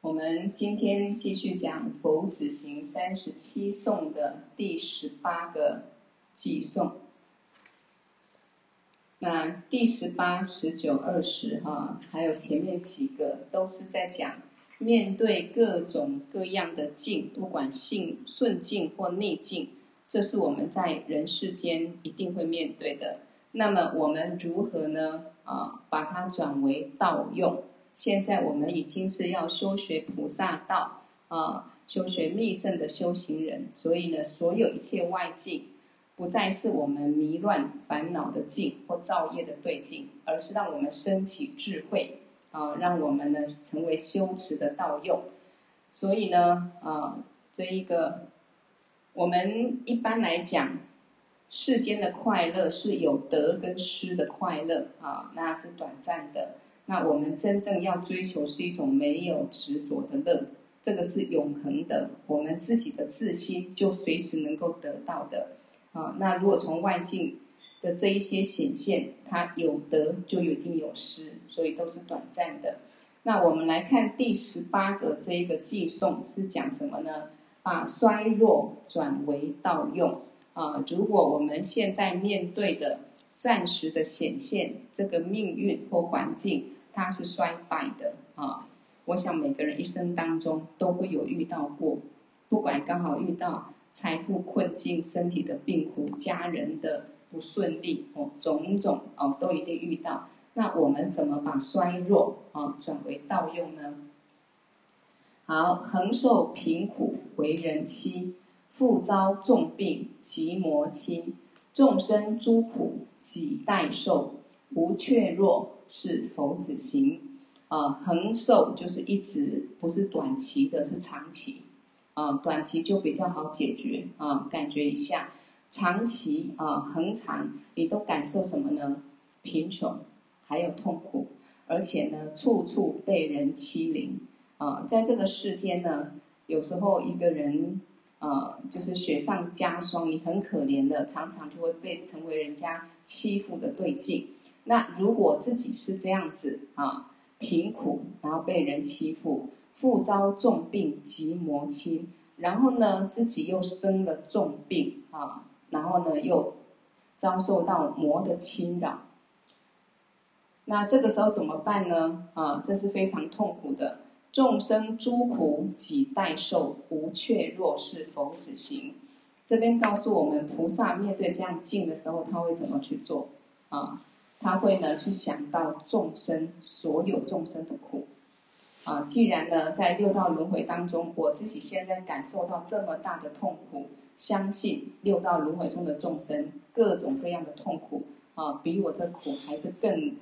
我们今天继续讲《佛子行三十七颂》的第十八个偈颂。那第十八、十九、二十哈，还有前面几个都是在讲面对各种各样的境，不管性顺境或逆境，这是我们在人世间一定会面对的。那么我们如何呢？啊，把它转为道用。现在我们已经是要修学菩萨道啊，修学密圣的修行人，所以呢，所有一切外境，不再是我们迷乱烦恼的境或造业的对境，而是让我们升起智慧啊，让我们呢成为修持的道用。所以呢，啊，这一个我们一般来讲。世间的快乐是有得跟失的快乐啊，那是短暂的。那我们真正要追求是一种没有执着的乐，这个是永恒的。我们自己的自心就随时能够得到的啊。那如果从外境的这一些显现，它有得就一定有失，所以都是短暂的。那我们来看第十八个这一个偈颂是讲什么呢？把衰弱转为道用。啊，如果我们现在面对的暂时的显现，这个命运或环境，它是衰败的啊。我想每个人一生当中都会有遇到过，不管刚好遇到财富困境、身体的病苦、家人的不顺利哦，种种哦，都一定遇到。那我们怎么把衰弱啊转为道用呢？好，恒受贫苦为人妻。复遭重病及磨亲，众生诸苦几代受，无怯弱是佛子行。啊，恒受就是一直不是短期的，是长期。啊，短期就比较好解决啊，感觉一下。长期啊，恒长，你都感受什么呢？贫穷，还有痛苦，而且呢，处处被人欺凌。啊，在这个世间呢，有时候一个人。呃，就是雪上加霜，你很可怜的，常常就会被成为人家欺负的对境。那如果自己是这样子啊，贫苦，然后被人欺负，复遭重病及磨亲，然后呢，自己又生了重病啊，然后呢，又遭受到魔的侵扰。那这个时候怎么办呢？啊，这是非常痛苦的。众生诸苦几代受，无怯弱是佛子行。这边告诉我们，菩萨面对这样境的时候，他会怎么去做？啊，他会呢去想到众生所有众生的苦。啊，既然呢在六道轮回当中，我自己现在感受到这么大的痛苦，相信六道轮回中的众生各种各样的痛苦啊，比我这苦还是更。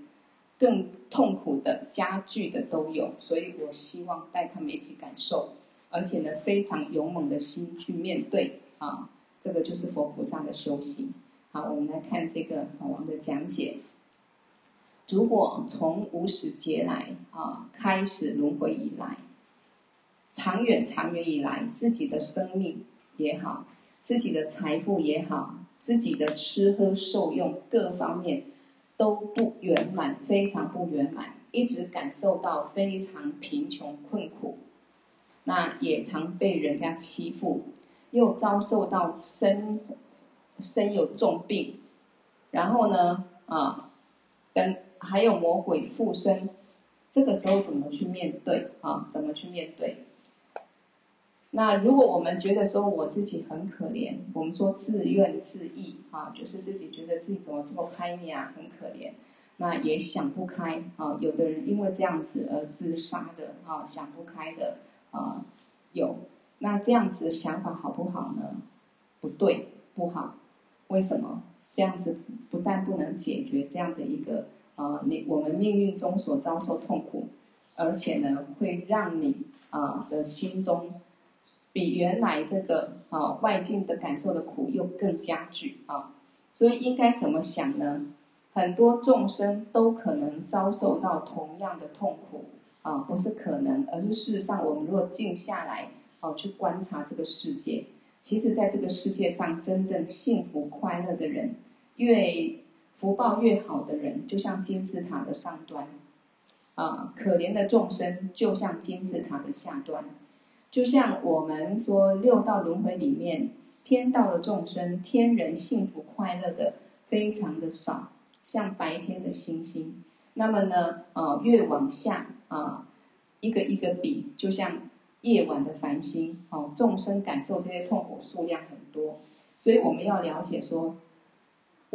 更痛苦的、加剧的都有，所以我希望带他们一起感受，而且呢，非常勇猛的心去面对啊，这个就是佛菩萨的修行。好，我们来看这个法王的讲解。如果从无始劫来啊，开始轮回以来，长远长远以来，自己的生命也好，自己的财富也好，自己的吃喝受用各方面。都不圆满，非常不圆满，一直感受到非常贫穷困苦，那也常被人家欺负，又遭受到身身有重病，然后呢，啊，等还有魔鬼附身，这个时候怎么去面对啊？怎么去面对？那如果我们觉得说我自己很可怜，我们说自怨自艾啊，就是自己觉得自己怎么这么歹命啊，很可怜，那也想不开啊。有的人因为这样子而自杀的啊，想不开的啊，有。那这样子想法好不好呢？不对，不好。为什么？这样子不但不能解决这样的一个啊，你我们命运中所遭受痛苦，而且呢，会让你啊的心中。比原来这个啊外境的感受的苦又更加剧啊，所以应该怎么想呢？很多众生都可能遭受到同样的痛苦啊，不是可能，而是事实上，我们如果静下来啊去观察这个世界，其实在这个世界上，真正幸福快乐的人，越福报越好的人，就像金字塔的上端，啊，可怜的众生就像金字塔的下端，就像我们说六道轮回里面，天道的众生，天人幸福快乐的非常的少，像白天的星星。那么呢，啊，越往下啊，一个一个比，就像夜晚的繁星。哦，众生感受这些痛苦数量很多，所以我们要了解说。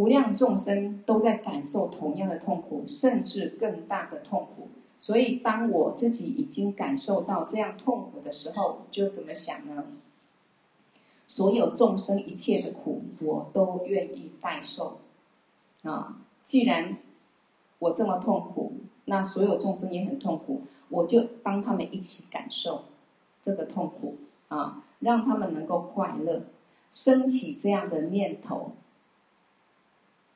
无量众生都在感受同样的痛苦，甚至更大的痛苦。所以，当我自己已经感受到这样痛苦的时候，就怎么想呢？所有众生一切的苦，我都愿意代受。啊，既然我这么痛苦，那所有众生也很痛苦，我就帮他们一起感受这个痛苦啊，让他们能够快乐，升起这样的念头。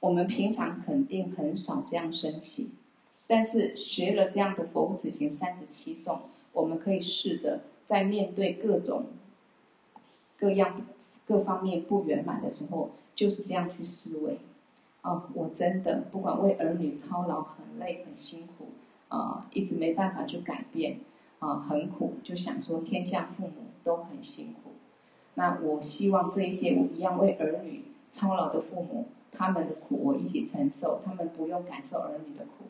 我们平常肯定很少这样生气，但是学了这样的佛子行三十七颂，我们可以试着在面对各种各样各方面不圆满的时候，就是这样去思维。哦，我真的不管为儿女操劳很累很辛苦啊，一直没办法去改变啊，很苦，就想说天下父母都很辛苦。那我希望这一些我一样为儿女操劳的父母。他们的苦我一起承受，他们不用感受儿女的苦。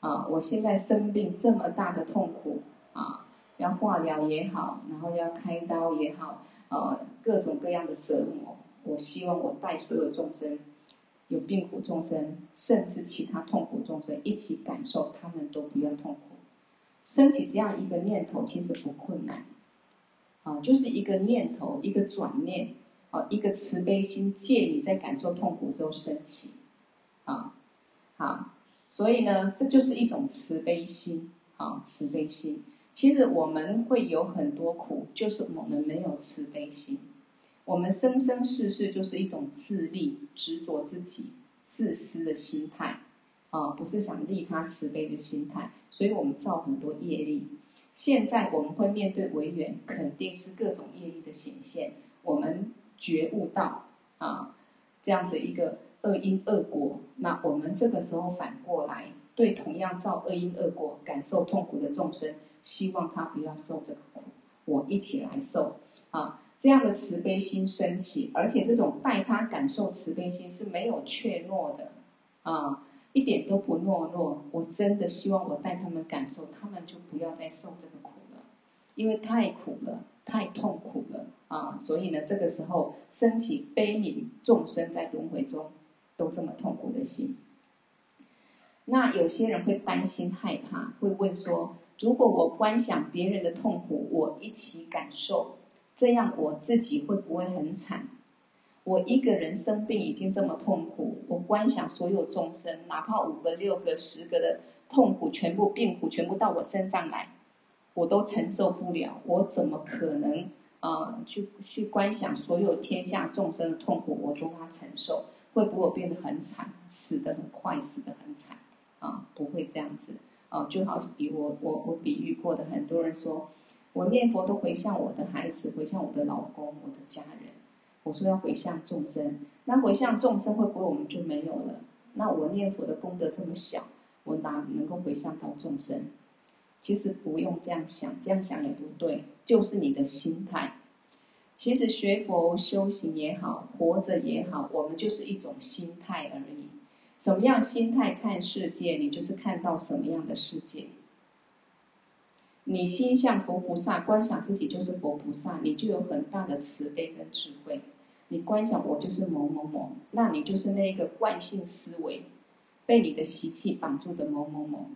啊，我现在生病这么大的痛苦啊，要化疗也好，然后要开刀也好，啊，各种各样的折磨。我希望我带所有众生，有病苦众生，甚至其他痛苦众生一起感受，他们都不要痛苦。升起这样一个念头其实不困难，啊，就是一个念头，一个转念。啊，一个慈悲心借你在感受痛苦时候升起，啊，好，所以呢，这就是一种慈悲心，啊，慈悲心。其实我们会有很多苦，就是我们没有慈悲心。我们生生世世就是一种自利、执着自己、自私的心态，啊，不是想利他慈悲的心态，所以我们造很多业力。现在我们会面对违缘，肯定是各种业力的显现，我们。觉悟到啊，这样子一个恶因恶果，那我们这个时候反过来，对同样造恶因恶果、感受痛苦的众生，希望他不要受这个苦，我一起来受啊，这样的慈悲心升起，而且这种带他感受慈悲心是没有怯懦的啊，一点都不懦弱。我真的希望我带他们感受，他们就不要再受这个苦了，因为太苦了。太痛苦了啊！所以呢，这个时候升起悲悯众生在轮回中都这么痛苦的心。那有些人会担心害怕，会问说：如果我观想别人的痛苦，我一起感受，这样我自己会不会很惨？我一个人生病已经这么痛苦，我观想所有众生，哪怕五个、六个、十个的痛苦，全部病苦全部到我身上来。我都承受不了，我怎么可能啊、去去观想所有天下众生的痛苦，我都要承受，会不会我变得很惨，死得很快，死得很惨啊？不会这样子啊，就好比我我我比喻过的，很多人说我念佛都回向我的孩子，回向我的老公，我的家人。我说要回向众生，那回向众生会不会我们就没有了？那我念佛的功德这么小，我哪能够回向到众生？其实不用这样想，这样想也不对，就是你的心态。其实学佛修行也好，活着也好，我们就是一种心态而已。什么样心态看世界，你就是看到什么样的世界。你心向佛菩萨，观想自己就是佛菩萨，你就有很大的慈悲跟智慧。你观想我就是某某某，那你就是那一个惯性思维，被你的习气绑住的某某某。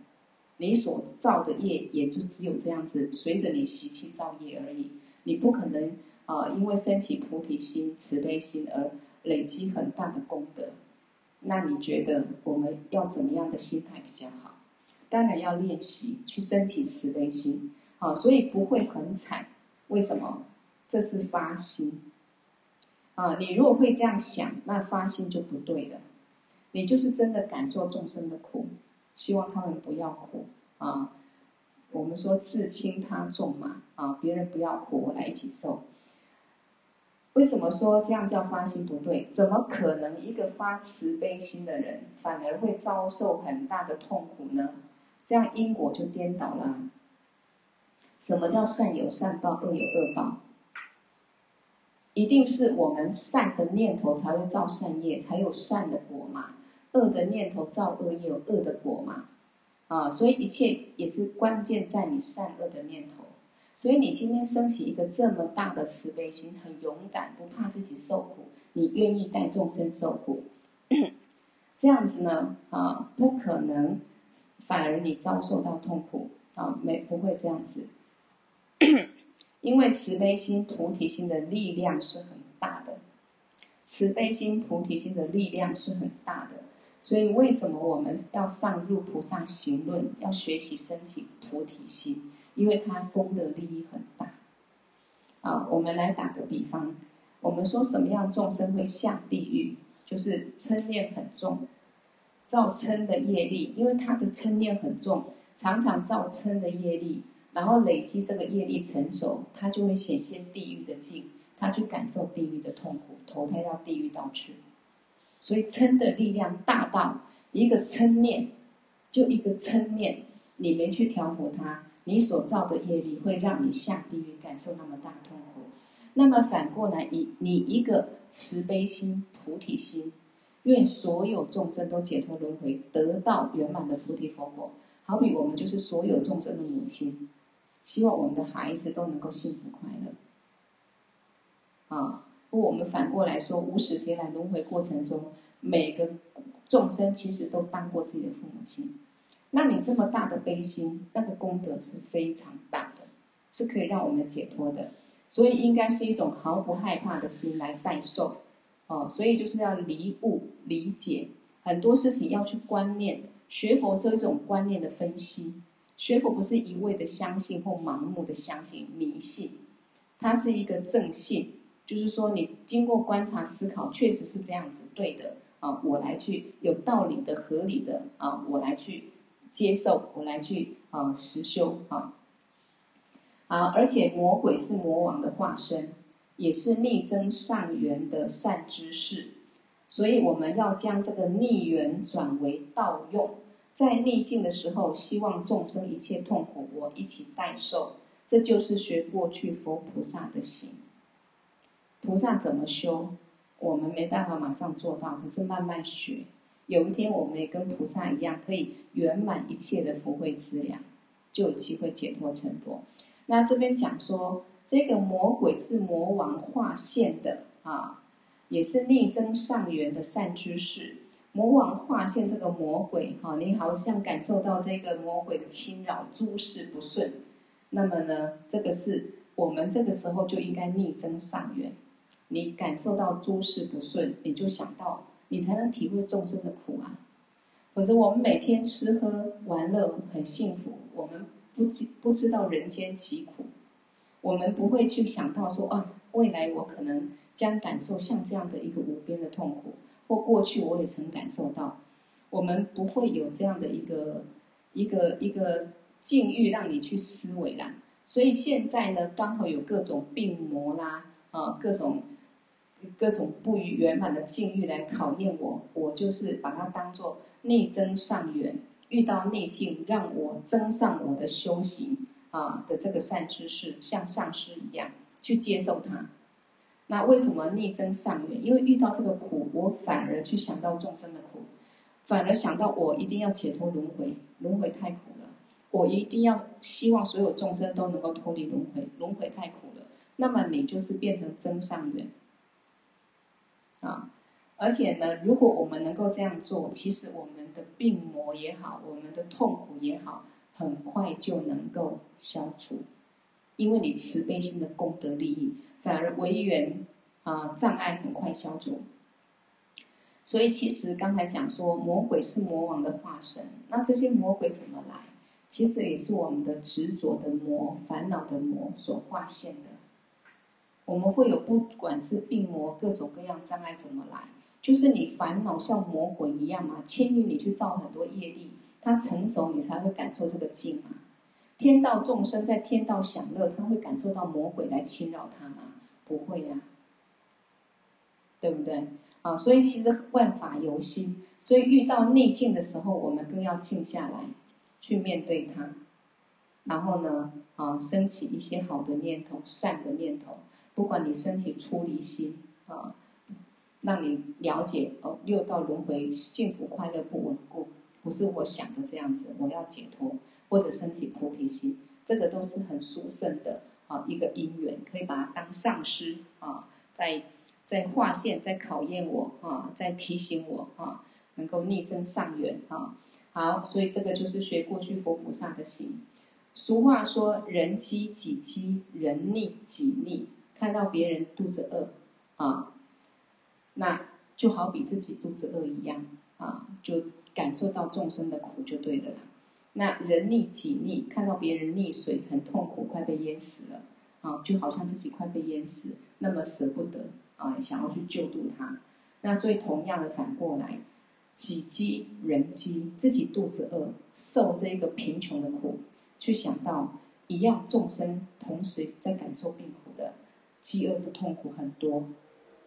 你所造的业也就只有这样子，随着你习气造业而已。你不可能啊、因为升起菩提心、慈悲心而累积很大的功德。那你觉得我们要怎么样的心态比较好？当然要练习去升起慈悲心啊，所以不会很惨。为什么？这是发心啊。你如果会这样想，那发心就不对了。你就是真的感受众生的苦。希望他们不要苦啊！我们说自轻他重嘛啊！别人不要苦，我来一起受。为什么说这样叫发心不对？怎么可能一个发慈悲心的人反而会遭受很大的痛苦呢？这样因果就颠倒了。什么叫善有善报，恶有恶报？一定是我们善的念头才会造善业，才有善的果嘛。恶的念头造恶业，有恶的果嘛。啊，所以一切也是关键在你善恶的念头。所以你今天升起一个这么大的慈悲心，很勇敢，不怕自己受苦，你愿意带众生受苦，这样子呢，啊，不可能，反而你遭受到痛苦。啊，没不会这样子，因为慈悲心、菩提心的力量是很大的，慈悲心、菩提心的力量是很大的，所以为什么我们要上入菩萨行论，要学习升起菩提心？因为它功德利益很大，啊，我们来打个比方，我们说什么样众生会下地狱，就是嗔念很重，造嗔的业力，因为他的嗔念很重，常常造嗔的业力，然后累积这个业力成熟，他就会显现地狱的境，他去感受地狱的痛苦，投胎到地狱道去。所以嗔的力量大到一个嗔念，就一个嗔念，你没去调伏它。你所造的业力会让你下地狱，感受那么大痛苦。那么反过来，以你一个慈悲心、菩提心，愿所有众生都解脱轮回，得到圆满的菩提佛果。好比我们就是所有众生的母亲，希望我们的孩子都能够幸福快乐。啊，不，我们反过来说，无始劫来轮回过程中，每个众生其实都当过自己的父母亲。那你这么大的悲心，那个功德是非常大的，是可以让我们解脱的，所以应该是一种毫不害怕的心来代受，哦，所以就是要离悟理解很多事情要去观念，学佛是一种观念的分析，学佛不是一味的相信或盲目的相信迷信，它是一个正信，就是说你经过观察思考，确实是这样子对的啊，我来去有道理的合理的啊，我来去。接受我来去啊实修啊，啊，而且魔鬼是魔王的化身，也是力争上缘的善知识，所以我们要将这个逆缘转为道用，在逆境的时候，希望众生一切痛苦我一起代受，这就是学过去佛菩萨的行。菩萨怎么修，我们没办法马上做到，可是慢慢学。有一天，我们也跟菩萨一样，可以圆满一切的福慧资粮，就有机会解脱成佛。那这边讲说，这个魔鬼是魔王化现的啊，也是逆增上缘的善知识。魔王化现这个魔鬼，哈，你好像感受到这个魔鬼的侵扰，诸事不顺。那么呢，这个是我们这个时候就应该逆增上缘。你感受到诸事不顺，你就想到。你才能体会众生的苦啊！否则我们每天吃喝玩乐很幸福，我们不知不知道人间疾苦，我们不会去想到说啊，未来我可能将感受像这样的一个无边的痛苦，或过去我也曾感受到，我们不会有这样的一个一个一个境遇让你去思维啦。所以现在呢，刚好有各种病魔啦，啊，各种。各种不圆圆满的境遇来考验我，我就是把它当做逆增上缘，遇到逆境让我增上我的修行啊的这个善知识，像上师一样去接受它。那为什么逆增上缘？因为遇到这个苦，我反而去想到众生的苦，反而想到我一定要解脱轮回，轮回太苦了，我一定要希望所有众生都能够脱离轮回，轮回太苦了。那么你就是变成增上缘。啊，而且呢，如果我们能够这样做，其实我们的病魔也好，我们的痛苦也好，很快就能够消除，因为你慈悲心的功德利益，反而违缘啊障碍很快消除。所以其实刚才讲说，魔鬼是魔王的化身，那这些魔鬼怎么来？其实也是我们的执着的魔、烦恼的魔所化现的。我们会有不管是病魔各种各样障碍怎么来，就是你烦恼像魔鬼一样嘛，牵引你去造很多业力，它成熟你才会感受这个境嘛。天道众生在天道享乐，他会感受到魔鬼来侵扰他吗？不会呀，对不对？啊，所以其实万法由心，所以遇到逆境的时候，我们更要静下来，去面对它，然后呢，啊，升起一些好的念头、善的念头。不管你身体出离心啊，让你了解哦，六道轮回幸福快乐不稳固，不是我想的这样子。我要解脱，或者身体菩提心，这个都是很殊胜的啊一个因缘，可以把它当上师啊，在在划线，在考验我啊，在提醒我啊。能够逆增上缘啊，好，所以这个就是学过去佛菩萨的行。俗话说：“人饥己饥，人逆己溺。”看到别人肚子饿啊，那就好比自己肚子饿一样啊，就感受到众生的苦就对了。那人溺己溺，看到别人溺水很痛苦，快被淹死了啊，就好像自己快被淹死，那么舍不得啊，想要去救度他。那所以同样的反过来。己饥人饥，自己肚子饿，受这个贫穷的苦，去想到一样众生同时在感受病苦的饥饿的痛苦很多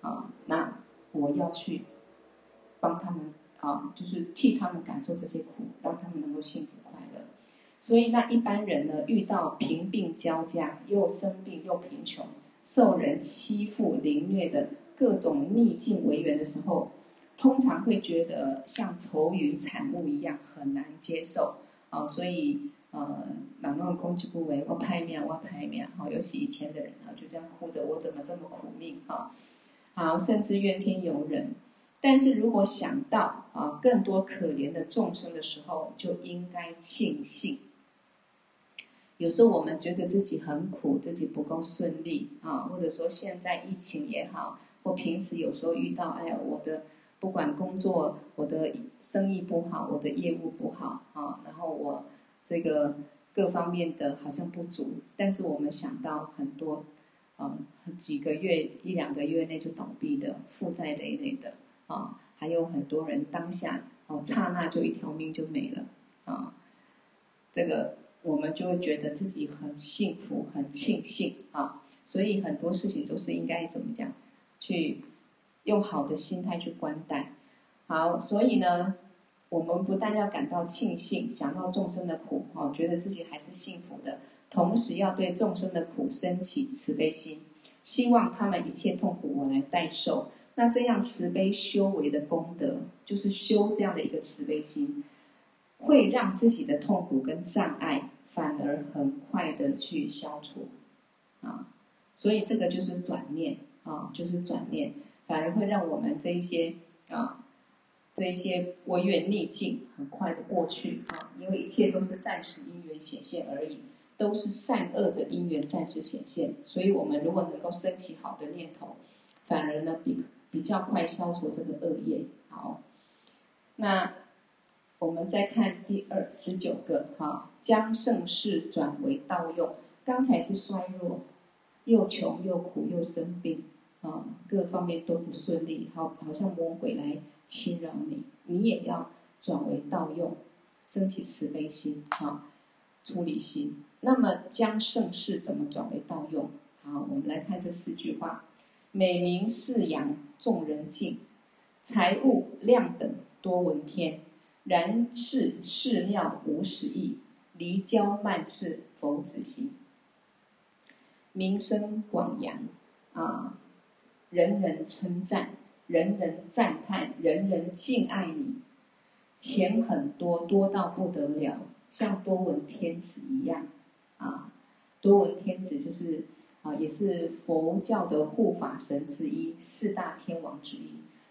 啊，那我要去帮他们啊，就是替他们感受这些苦，让他们能够幸福快乐。所以那一般人呢，遇到贫病交加，又生病又贫穷，受人欺负凌虐的各种逆境为缘的时候。通常会觉得像愁云惨雾一样很难接受啊、所以呃，哪能攻击不为我拍面我拍面好，尤其以前的人啊，就这样哭着我怎么这么苦命啊，好，甚至怨天尤人。但是如果想到啊更多可怜的众生的时候，就应该庆幸。有时候我们觉得自己很苦，自己不够顺利啊，或者说现在疫情也好，或平时有时候遇到哎呀我的。不管工作，我的生意不好，我的业务不好啊，然后我这个各方面的好像不足，但是我们想到很多，呃，几个月一两个月内就倒闭的，负债累累的啊，还有很多人当下哦，刹那就一条命就没了啊，这个我们就会觉得自己很幸福，很庆幸啊，所以很多事情都是应该怎么讲去。用好的心态去观待，好，所以呢，我们不但要感到庆幸，想到众生的苦，哦，觉得自己还是幸福的，同时要对众生的苦升起慈悲心，希望他们一切痛苦我来代受。那这样慈悲修为的功德，就是修这样的一个慈悲心，会让自己的痛苦跟障碍反而很快的去消除，啊，所以这个就是转念，啊，就是转念。反而会让我们这一些啊，这一些违缘逆境很快的过去啊，因为一切都是暂时因缘显现而已，都是善恶的因缘暂时显现，所以我们如果能够升起好的念头，反而呢比比较快消除这个恶业。好，那我们再看第二十九个哈，将盛世转为盗用，刚才是衰弱，又穷又苦又生病。啊，各方面都不顺利，好，好像魔鬼来侵扰你，你也要转为盗用，升起慈悲心，啊，出离心。那么将盛世怎么转为盗用？好，我们来看这四句话：美名四扬众人敬，财物量等多闻天，然是寺庙无实义，离交慢事佛子行。名声广扬啊。人人称赞，人人赞叹，人人敬爱你，钱很多，多到不得了，像多闻天子一样啊！多闻天子就是啊，也是佛教的护法神之一，四大天王之一。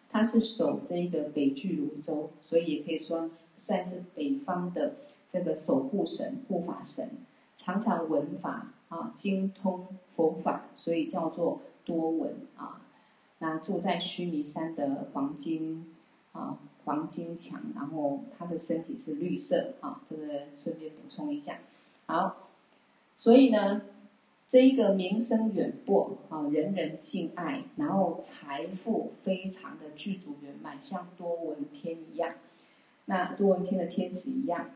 他是守这个北俱芦洲，所以也可以说算是北方的这个守护神、护法神，常常闻法啊，精通佛法，所以叫做多闻啊。那住在须弥山的黄金啊，黄金墙，然后他的身体是绿色啊，这个顺便补充一下。好，所以呢，这一个名声远播啊，人人敬爱，然后财富非常的具足圆满，像多闻天一样，那多闻天的天子一样。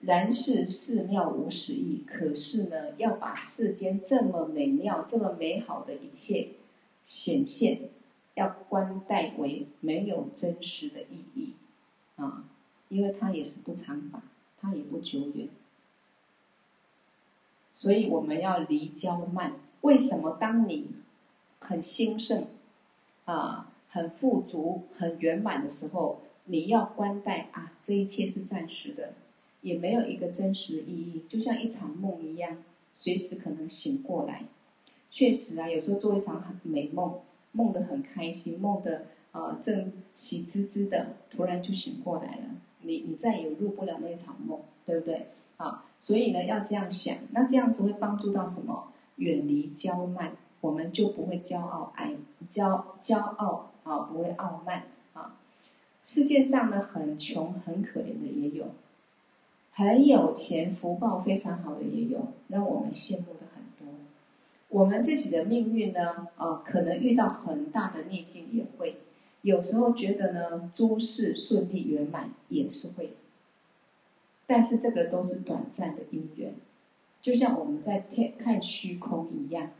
然是寺庙无实意，可是呢，要把世间这么美妙、这么美好的一切。显现要观待为没有真实的意义啊，因为它也是不常法它也不久远。所以我们要离焦慢。为什么当你很兴盛啊、很富足、很圆满的时候，你要观待啊，这一切是暂时的，也没有一个真实的意义，就像一场梦一样，随时可能醒过来。确实啊，有时候做一场很美梦，梦得很开心，梦得啊正喜滋滋的，突然就醒过来了，你你再也入不了那场梦，对不对？啊，所以呢，要这样想，那这样子会帮助到什么？远离骄慢，我们就不会骄傲爱骄骄傲啊，不会傲慢啊。世界上呢，很穷很可怜的也有，很有钱福报非常好的也有，让我们羡慕的。我们自己的命运呢，啊，可能遇到很大的逆境也会，有时候觉得呢，诸事顺利圆满也是会。但是这个都是短暂的因缘，就像我们在天看虚空一样，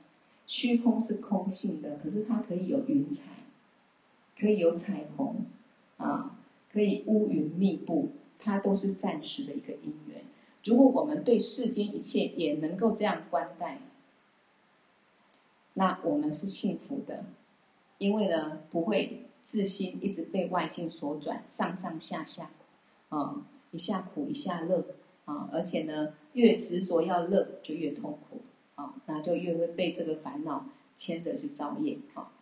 虚空是空性的，可是它可以有云彩，可以有彩虹，啊，可以乌云密布，它都是暂时的一个因缘。如果我们对世间一切也能够这样观待，那我们是幸福的，因为呢，不会自心一直被外境所转，上上下下，啊。一下苦一下乐啊，而且呢，越执着要乐就越痛苦啊，那就越会被这个烦恼牵着去造业啊。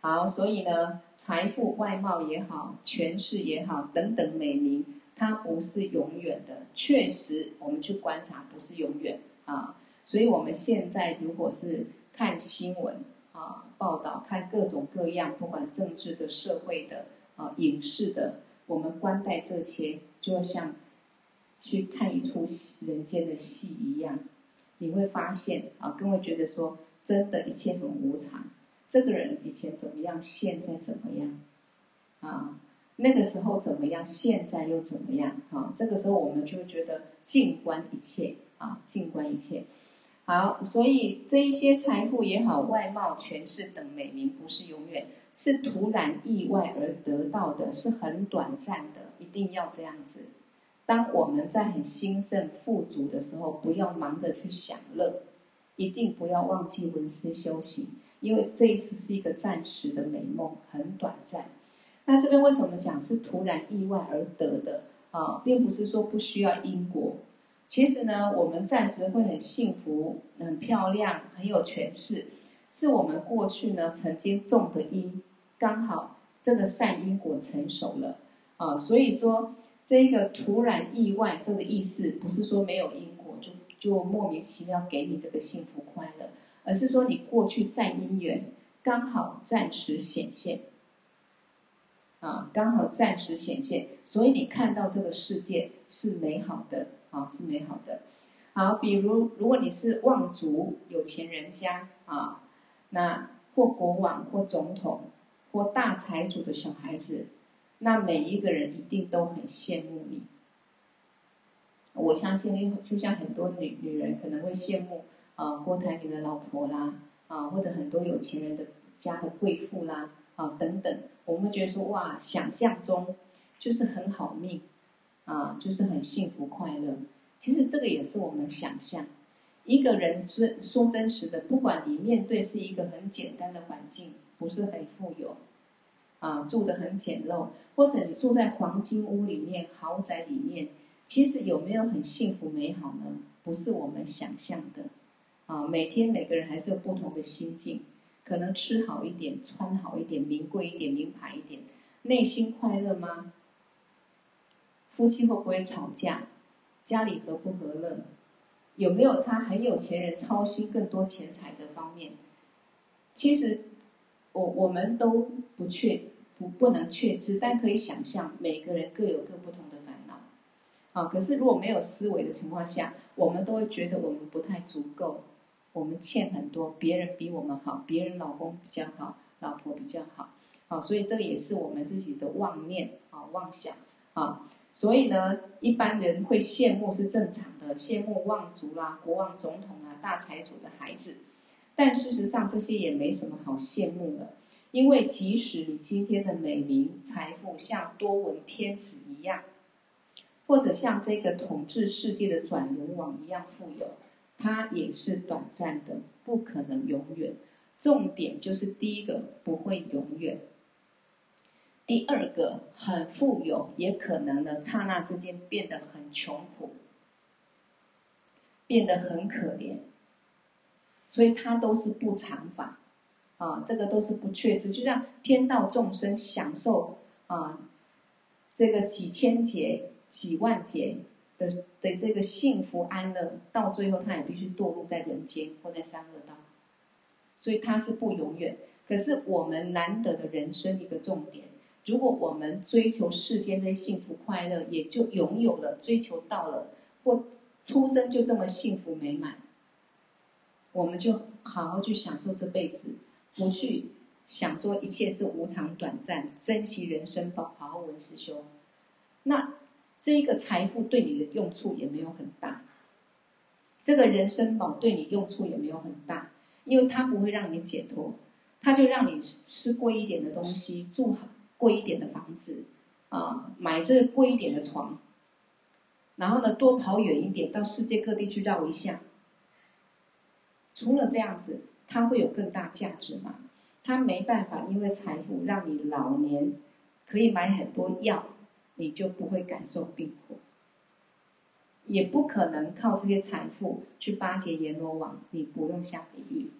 好，所以呢，财富、外貌也好，权势也好，等等美名，它不是永远的。确实，我们去观察不是永远啊。所以我们现在如果是看新闻啊，报道，看各种各样，不管政治的、社会的啊、影视的，我们观待这些。就像去看一出戏，人间的戏一样，你会发现啊，更会觉得说，真的，一切很无常。这个人以前怎么样，现在怎么样？啊，那个时候怎么样，现在又怎么样？啊，这个时候我们就觉得静观一切啊，静观一切。好，所以这一些财富也好，外貌、权势等美名，不是永远，是突然意外而得到的，是很短暂的。一定要这样子。当我们在很兴盛富足的时候，不要忙着去享乐，一定不要忘记闻思修行，因为这一次是一个暂时的美梦，很短暂。那这边为什么讲是突然意外而得的啊？并不是说不需要因果。其实呢，我们暂时会很幸福、很漂亮、很有权势，是我们过去呢曾经种的因，刚好这个善因果成熟了。啊，所以说这个突然意外这个意思，不是说没有因果就就莫名其妙给你这个幸福快乐，而是说你过去善因缘刚好暂时显现，啊，刚好暂时显现，所以你看到这个世界是美好的，啊，是美好的。好，比如如果你是望族有钱人家啊，那或国王或总统或大财主的小孩子。那每一个人一定都很羡慕你。我相信，就像很多女女人可能会羡慕啊郭台铭的老婆啦，啊或者很多有钱人的家的贵妇啦，啊等等，我们会觉得说哇，想象中就是很好命，啊就是很幸福快乐。其实这个也是我们想象。一个人说说真实的，不管你面对是一个很简单的环境，不是很富有。啊，住得很简陋，或者你住在黄金屋里面、豪宅里面，其实有没有很幸福美好呢？不是我们想象的。啊，每天每个人还是有不同的心境，可能吃好一点、穿好一点、名贵一点、名牌一点，内心快乐吗？夫妻会不会吵架？家里和不和乐？有没有他很有钱人操心更多钱财的方面？其实，我我们都不确。不不能确知，但可以想象，每个人各有各不同的烦恼。啊，可是如果没有思维的情况下，我们都会觉得我们不太足够，我们欠很多，别人比我们好，别人老公比较好，老婆比较好。啊，所以这个也是我们自己的妄念啊，妄想啊。所以呢，一般人会羡慕是正常的，羡慕望族啦、国王、总统啊、大财主的孩子。但事实上，这些也没什么好羡慕的。因为即使你今天的美名、财富像多闻天子一样，或者像这个统治世界的转轮王一样富有，它也是短暂的，不可能永远。重点就是第一个不会永远，第二个很富有，也可能的刹那之间变得很穷苦，变得很可怜，所以它都是不常法啊，这个都是不确知。就像天道众生享受啊，这个几千劫、几万劫的的这个幸福安乐，到最后他也必须堕入在人间或在三恶道。所以它是不永远，可是我们难得的人生一个重点，如果我们追求世间的幸福快乐，也就拥有了，追求到了，或出生就这么幸福美满，我们就好好去享受这辈子，不去想说一切是无常短暂，珍惜人生宝，好好闻思修，那这个财富对你的用处也没有很大，这个人生宝对你用处也没有很大。因为它不会让你解脱，它就让你吃贵一点的东西，住好贵一点的房子，啊，买这个贵一点的床，然后呢，多跑远一点，到世界各地去绕一下。除了这样子，它会有更大价值吗？它没办法，因为财富让你老年可以买很多药，你就不会感受病苦。也不可能靠这些财富去巴结阎罗王，你不用下地狱，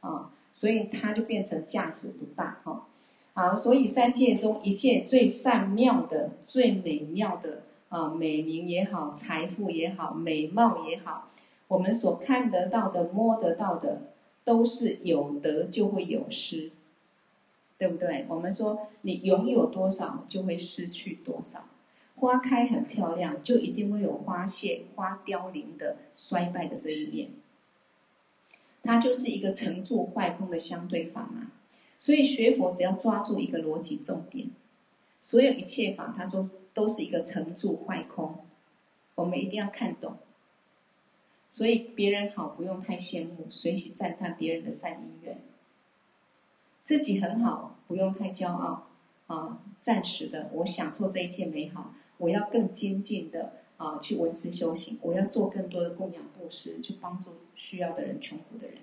啊，所以它就变成价值不大哈。好，所以三界中一切最善妙的、最美妙的啊，美名也好，财富也好，美貌也好，我们所看得到的、摸得到的，都是有得就会有失，对不对？我们说你拥有多少，就会失去多少。花开很漂亮，就一定会有花谢、花凋零的衰败的这一面。它就是一个成住坏空的相对法嘛。所以学佛只要抓住一个逻辑重点，所有一切法，他说都是一个成住坏空，我们一定要看懂。所以别人好不用太羡慕，随喜赞叹别人的善因缘。自己很好不用太骄傲啊，暂时的，我享受这一切美好。我要更精进的啊，去闻思修行。我要做更多的供养布施，去帮助需要的人、穷苦的人。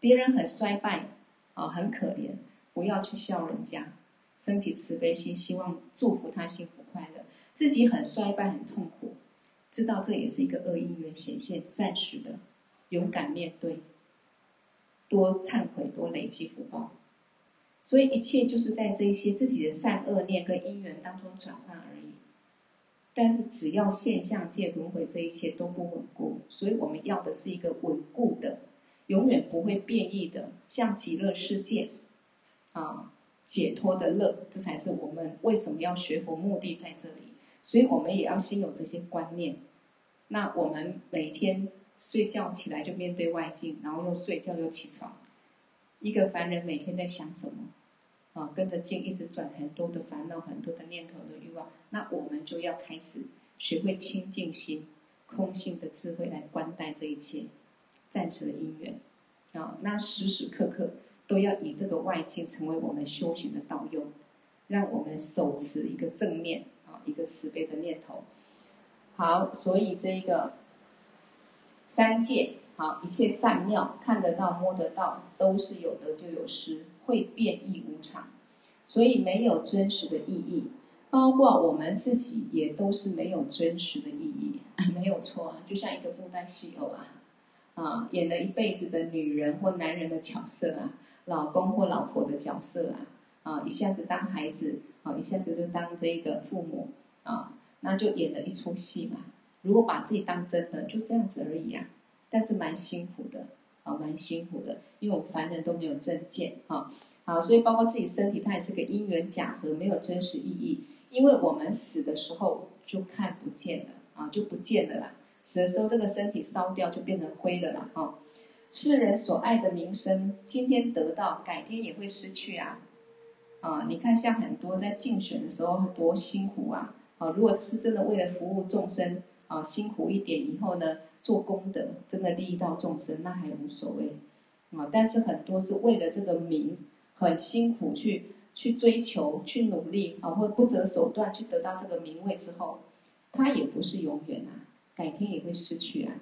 别人很衰败啊，很可怜，不要去笑人家，升起慈悲心，希望祝福他幸福快乐。自己很衰败、很痛苦，知道这也是一个恶因缘显现，暂时的，勇敢面对，多忏悔，多累积福报。所以一切就是在这一些自己的善恶念跟因缘当中转换而已。但是只要现象界轮回这一切都不稳固，所以我们要的是一个稳固的、永远不会变异的，像极乐世界啊，解脱的乐，这才是我们为什么要学佛目的在这里。所以我们也要先有这些观念。那我们每天睡觉起来就面对外境，然后又睡觉又起床。一个凡人每天在想什么？啊，跟着境一直转，很多的烦恼，很多的念头的欲望。那我们就要开始学会清净心、空性的智慧来观待这一切暂时的因缘。啊，那时时刻刻都要以这个外境成为我们修行的道用，让我们手持一个正念啊，一个慈悲的念头。好，所以这一个三界。好，一切善妙，看得到、摸得到，都是有得就有失，会变异无常，所以没有真实的意义。包括我们自己，也都是没有真实的意义，没有错啊。就像一个布袋戏偶啊，啊，演了一辈子的女人或男人的角色啊，老公或老婆的角色啊，啊，一下子当孩子，啊，一下子就当这个父母，啊，那就演了一出戏嘛。如果把自己当真的，就这样子而已啊。但是蛮辛苦的，啊，蛮辛苦的，因为我们凡人都没有正见，啊，好，所以包括自己身体，它也是个因缘假合，没有真实意义。因为我们死的时候就看不见了，啊，就不见了啦。死的时候，这个身体烧掉就变成灰的了啦，啊。世人所爱的名声，今天得到，改天也会失去啊，啊，你看像很多在竞选的时候多辛苦啊，啊，如果是真的为了服务众生，啊，辛苦一点以后呢？做功德，真的利益到众生，那还无所谓啊！但是很多是为了这个名，很辛苦去去追求、去努力啊，或不择手段去得到这个名位之后，它也不是永远啊，改天也会失去啊，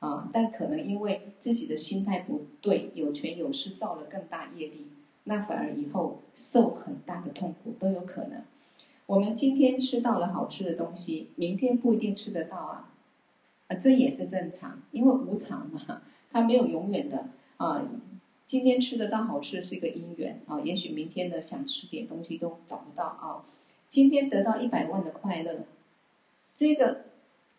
啊，但可能因为自己的心态不对，有权有势，造了更大业力，那反而以后受很大的痛苦都有可能。我们今天吃到了好吃的东西，明天不一定吃得到啊，啊，这也是正常，因为无常嘛，它没有永远的啊。今天吃得到好吃的是一个因缘啊，也许明天呢想吃点东西都找不到啊。今天得到一百万的快乐，这个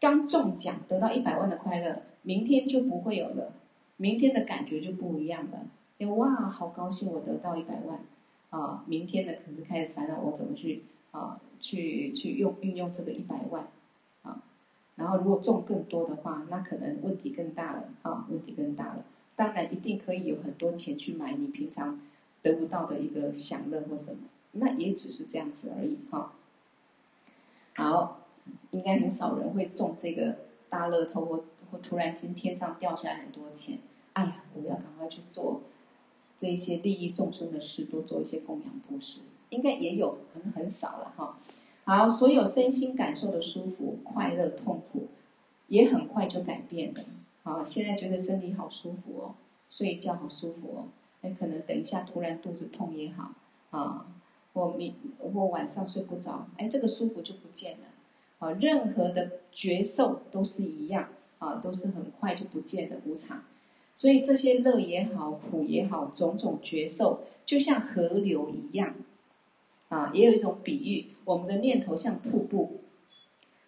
刚中奖得到一百万的快乐，明天就不会有了，明天的感觉就不一样了。哇，好高兴我得到一百万啊！明天呢可是开始烦恼我怎么去。啊，去去用运用这个一百万，啊，然后如果中更多的话，那可能问题更大了啊，问题更大了。当然一定可以有很多钱去买你平常得不到的一个享乐或什么，那也只是这样子而已哈。好，应该很少人会中这个大乐透或或突然间天上掉下来很多钱，哎呀，我要赶快去做这一些利益众生的事，多做一些供养布施。应该也有，可是很少了哈。好，所有身心感受的舒服、快乐、痛苦，也很快就改变了。啊，现在觉得身体好舒服哦，睡一觉好舒服哦。哎，可能等一下突然肚子痛也好啊，或明或晚上睡不着，哎，这个舒服就不见了。啊，任何的觉受都是一样啊，都是很快就不见的无常。所以这些乐也好，苦也好，种种觉受，就像河流一样。啊，也有一种比喻，我们的念头像瀑布，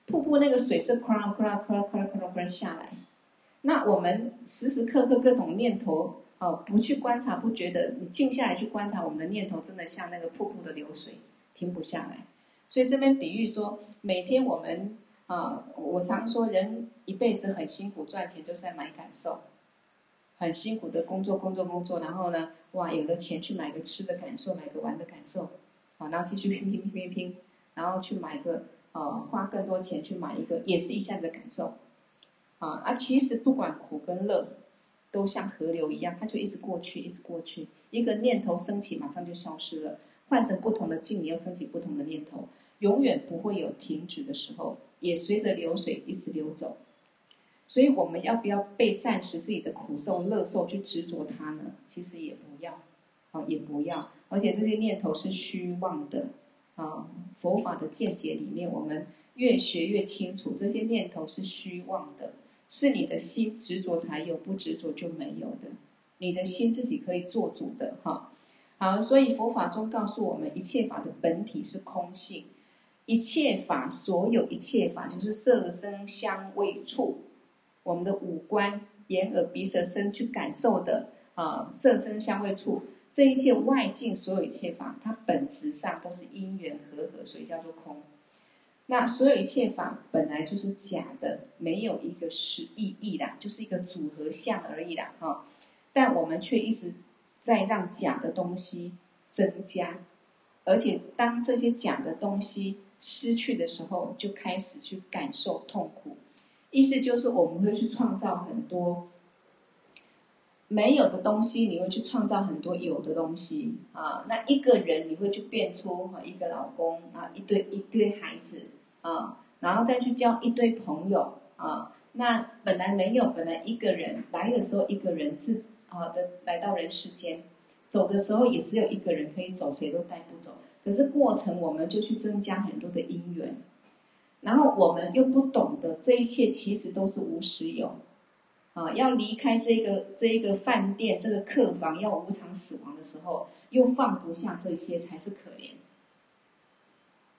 瀑布那个水是哗啦哗啦哗啦哗啦哗啦哗啦下来，那我们时时刻刻各种念头，哦，不去观察，不觉得，你静下来去观察，我们的念头真的像那个瀑布的流水，停不下来。所以这边比喻说，每天我们啊，我常说人一辈子很辛苦赚钱，就是在买感受，很辛苦的工作工作工作，然后呢，哇，有了钱去买个吃的感受，买个玩的感受。然后继续拼拼拼拼拼，然后去买个呃，花更多钱去买一个，也是一下子的感受，啊啊！其实不管苦跟乐，都像河流一样，它就一直过去，一直过去。一个念头升起，马上就消失了。换成不同的境，你又升起不同的念头，永远不会有停止的时候，也随着流水一直流走。所以我们要不要被暂时自己的苦受、乐受去执着它呢？其实也不要，啊，也不要。而且这些念头是虚妄的，啊，佛法的见解里面，我们越学越清楚，这些念头是虚妄的，是你的心执着才有，不执着就没有的。你的心自己可以做主的，哈。好，所以佛法中告诉我们，一切法的本体是空性，一切法，所有一切法就是色声香味触，我们的五官眼耳鼻舌身去感受的啊，色声香味触。这一切外境，所有一切法，它本质上都是因缘和合，所以叫做空。那所有一切法本来就是假的，没有一个实意义啦，就是一个组合相而已啦，哈。但我们却一直再让假的东西增加，而且当这些假的东西失去的时候，就开始去感受痛苦。意思就是我们会去创造很多。没有的东西，你会去创造很多有的东西啊。那一个人，你会去变出一个老公啊，一堆一堆孩子啊，然后再去交一堆朋友啊。那本来没有，本来一个人来的时候，一个人自啊的来到人世间，走的时候也只有一个人可以走，谁都带不走。可是过程，我们就去增加很多的因缘，然后我们又不懂得这一切其实都是无实有。啊，要离开这个这一个饭店，这个客房，要无常死亡的时候，又放不下这些，才是可怜。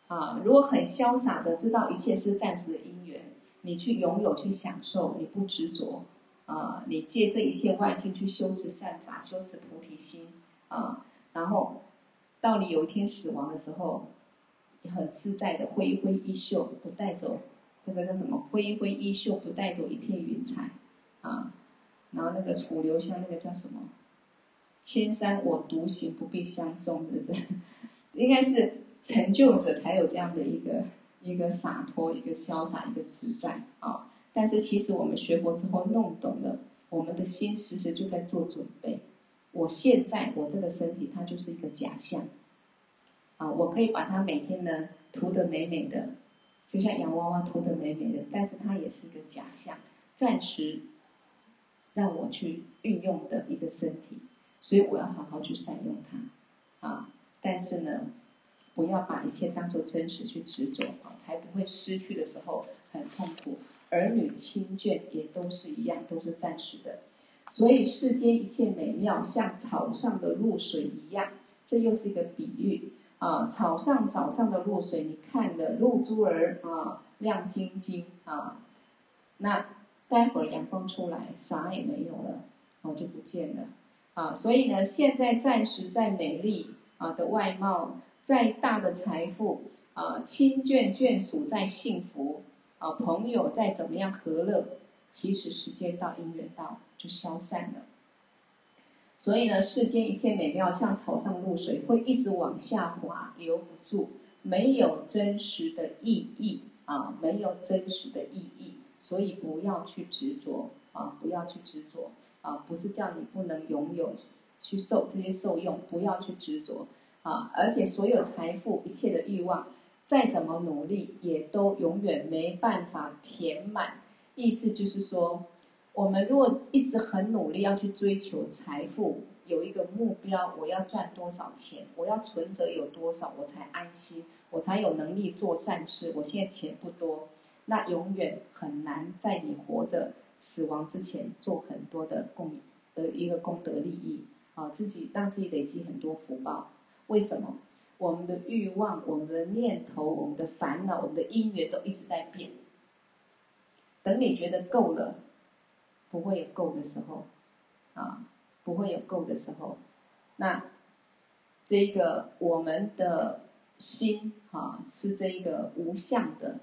啊，如果很潇洒的知道一切是暂时的因缘，你去拥有，去享受，你不执着，啊，你借这一切外境去修持善法，修持菩提心，啊，然后到你有一天死亡的时候，你很自在的挥一挥衣袖，不带走那个叫什么？挥一挥衣袖，不带走一片云彩。啊，然后那个楚留香那个叫什么？千山我独行，不必相送，是不是？应该是成就者才有这样的一个一个洒脱、一个潇洒、一个自在啊。但是其实我们学佛之后弄懂了，我们的心时时就在做准备。我现在我这个身体它就是一个假象啊，我可以把它每天呢涂得美美的就像洋娃娃涂得美美的，但是它也是一个假象，暂时让我去运用的一个身体，所以我要好好去善用它，啊！但是呢，不要把一切当做真实去执着啊，才不会失去的时候很痛苦。儿女亲眷也都是一样，都是暂时的。所以世间一切美妙，像草上的露水一样，这又是一个比喻。啊，草上早上的露水，你看的露珠儿啊，亮晶晶啊。那待会儿阳光出来，啥也没有了，哦，就不见了。啊，所以呢，现在暂时再美丽啊的外貌，再大的财富啊，亲眷眷属再幸福啊，朋友再怎么样和乐，其实时间到，因缘到，就消散了。所以呢，世间一切美妙，像草上露水，会一直往下滑，留不住，没有真实的意义啊，没有真实的意义。所以不要去执着啊，不要去执着啊，不是叫你不能拥有，去受这些受用，不要去执着啊。而且所有财富、一切的欲望，再怎么努力，也都永远没办法填满。意思就是说。我们如果一直很努力要去追求财富，有一个目标，我要赚多少钱，我要存折有多少，我才安心，我才有能力做善事。我现在钱不多，那永远很难在你活着、死亡之前做很多的功的一个功德利益啊，自己让自己累积很多福报。为什么？我们的欲望、我们的念头、我们的烦恼、我们的因缘都一直在变。等你觉得够了。不会有够的时候，啊，不会有够的时候，那这个我们的心啊，是这一个无相的，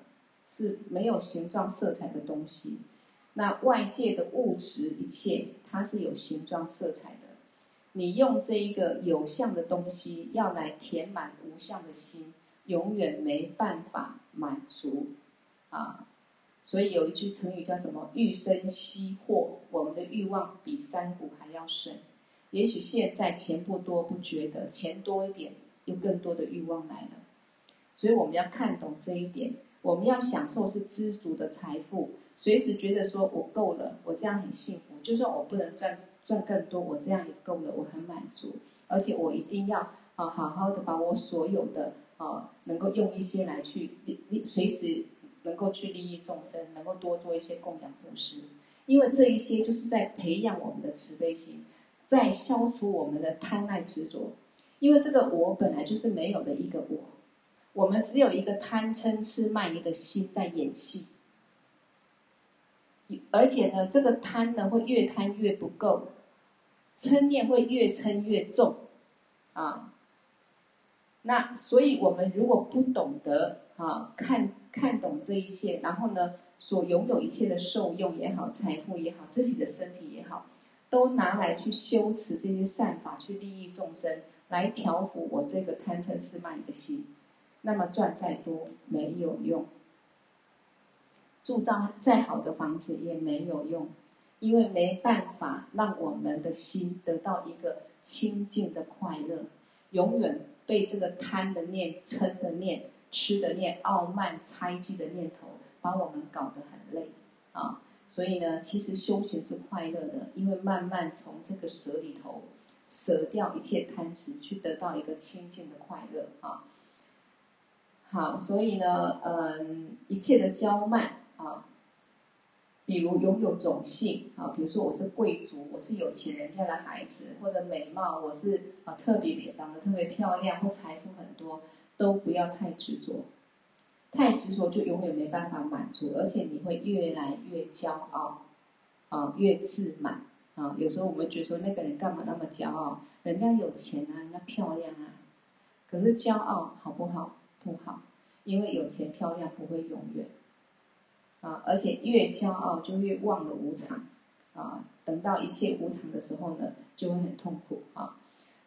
是没有形状色彩的东西。那外界的物质一切，它是有形状色彩。你用这一个有相的东西要来填满无相的心，永远没办法满足啊。所以有一句成语叫什么？欲深兮惑，我们的欲望比山谷还要深。也许现在钱不多，不觉得钱多一点，有更多的欲望来了。所以我们要看懂这一点。我们要享受是知足的财富，随时觉得说我够了，我这样很幸福。就算我不能赚赚更多，我这样也够了，我很满足。而且我一定要啊，好好的把我所有的啊，能够用一些来去利利随时。能够去利益众生，能够多做一些供养布施，因为这一些就是在培养我们的慈悲心，在消除我们的贪爱执着。因为这个我本来就是没有的一个我，我们只有一个贪嗔痴慢疑的心在演戏，而且呢，这个贪呢会越贪越不够，嗔念会越嗔越重，啊，那所以我们如果不懂得啊看。看懂这一切，然后呢，所拥有一切的受用也好，财富也好，自己的身体也好，都拿来去修持这些善法，去利益众生，来调伏我这个贪嗔痴慢疑的心。那么赚再多没有用，铸造再好的房子也没有用，因为没办法让我们的心得到一个清净的快乐，永远被这个贪的念、嗔的念。吃的念、傲慢、猜忌的念头，把我们搞得很累啊！所以呢，其实修行是快乐的，因为慢慢从这个舍里头舍掉一切贪执，去得到一个清净的快乐啊！好，所以呢，嗯，一切的骄慢啊，比如拥有种姓啊，比如说我是贵族，我是有钱人家的孩子，或者美貌，我是啊特别长得特别漂亮，或财富很多。都不要太执着，太执着就永远没办法满足，而且你会越来越骄傲，啊，越自满啊。有时候我们觉得说那个人干嘛那么骄傲？人家有钱啊，人家漂亮啊。可是骄傲好不好？不好，因为有钱漂亮不会永远，啊，而且越骄傲就越忘了无常，啊，等到一切无常的时候呢，就会很痛苦啊。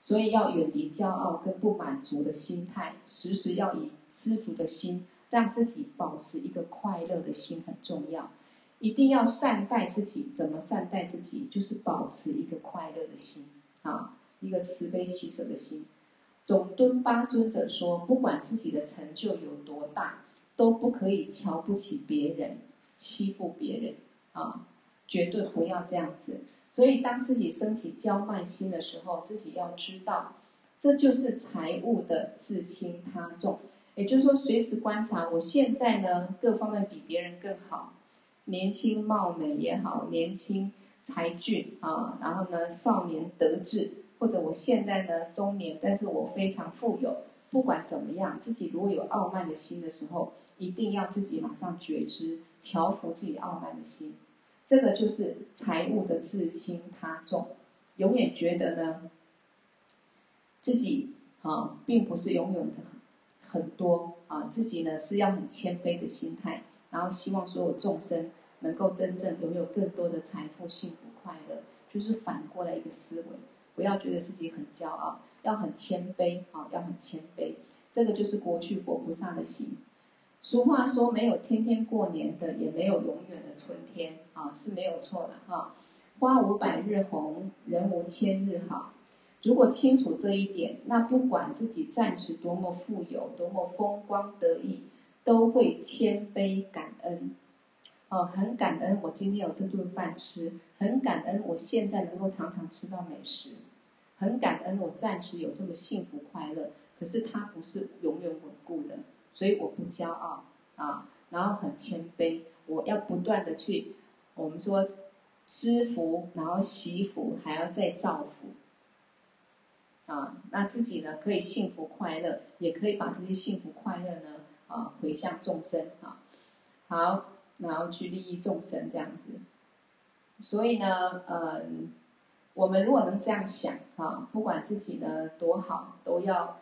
所以要远离骄傲跟不满足的心态，时时要以知足的心，让自己保持一个快乐的心很重要。一定要善待自己，怎么善待自己？就是保持一个快乐的心啊，一个慈悲喜舍的心。总敦巴尊者说，不管自己的成就有多大，都不可以瞧不起别人、欺负别人啊，绝对不要这样子。所以，当自己升起骄慢心的时候，自己要知道，这就是财务的自轻他重。也就是说，随时观察，我现在呢，各方面比别人更好，年轻貌美也好，年轻才俊啊，然后呢，少年得志，或者我现在呢，中年，但是我非常富有。不管怎么样，自己如果有傲慢的心的时候，一定要自己马上觉知，调服自己傲慢的心。这个就是财务的自轻他重，永远觉得呢，自己啊，并不是拥有的很多啊，自己呢是要很谦卑的心态，然后希望所有众生能够真正拥有更多的财富、幸福、快乐，就是反过来一个思维，不要觉得自己很骄傲。要很谦卑啊，要很谦卑，这个就是过去佛菩萨的心。俗话说，没有天天过年的，也没有永远的春天啊，是没有错的哈。花无百日红，人无千日好。如果清楚这一点，那不管自己暂时多么富有，多么风光得意，都会谦卑感恩。哦，很感恩我今天有这顿饭吃，很感恩我现在能够常常吃到美食。很感恩我暂时有这么幸福快乐，可是它不是永远稳固的，所以我不骄傲啊，然后很谦卑，我要不断的去，我们说知福，然后惜福，还要再造福啊，那自己呢可以幸福快乐，也可以把这些幸福快乐呢啊回向众生啊，好，然后去利益众生这样子，所以呢，嗯。我们如果能这样想啊，不管自己呢多好，都要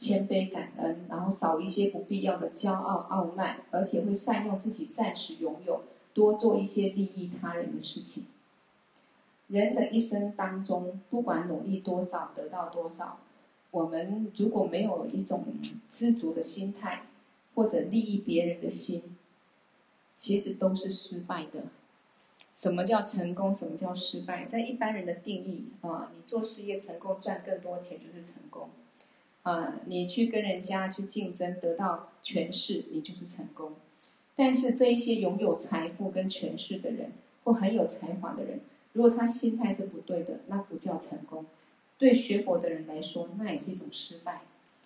谦卑感恩，然后少一些不必要的骄傲傲慢，而且会善用自己暂时拥有，多做一些利益他人的事情。人的一生当中，不管努力多少，得到多少，我们如果没有一种知足的心态，或者利益别人的心，其实都是失败的。什么叫成功？什么叫失败？在一般人的定义啊，你做事业成功赚更多钱就是成功，啊，你去跟人家去竞争得到权势，你就是成功。但是这一些拥有财富跟权势的人，或很有才华的人，如果他心态是不对的，那不叫成功。对学佛的人来说，那也是一种失败，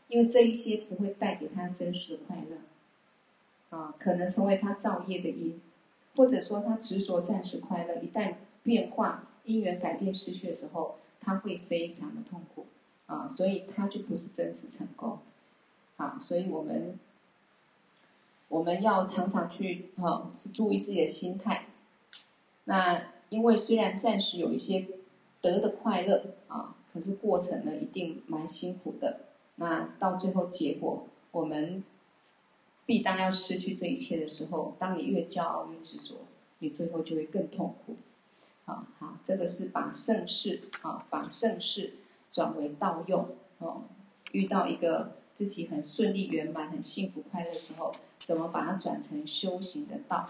因为这一些不会带给他真实的快乐，啊，可能成为他造业的因。或者说他执着暂时快乐，一旦变化因缘改变失去的时候，他会非常的痛苦啊，所以他就不是真实成功啊。所以我们我们要常常去啊，注意自己的心态。那因为虽然暂时有一些得的快乐啊，可是过程呢一定蛮辛苦的。那到最后结果，我们。必当要失去这一切的时候，当你越骄傲越执着，你最后就会更痛苦。好好，这个是把盛世啊，把盛世转为道用哦。遇到一个自己很顺利圆满、很幸福快乐的时候，怎么把它转成修行的道？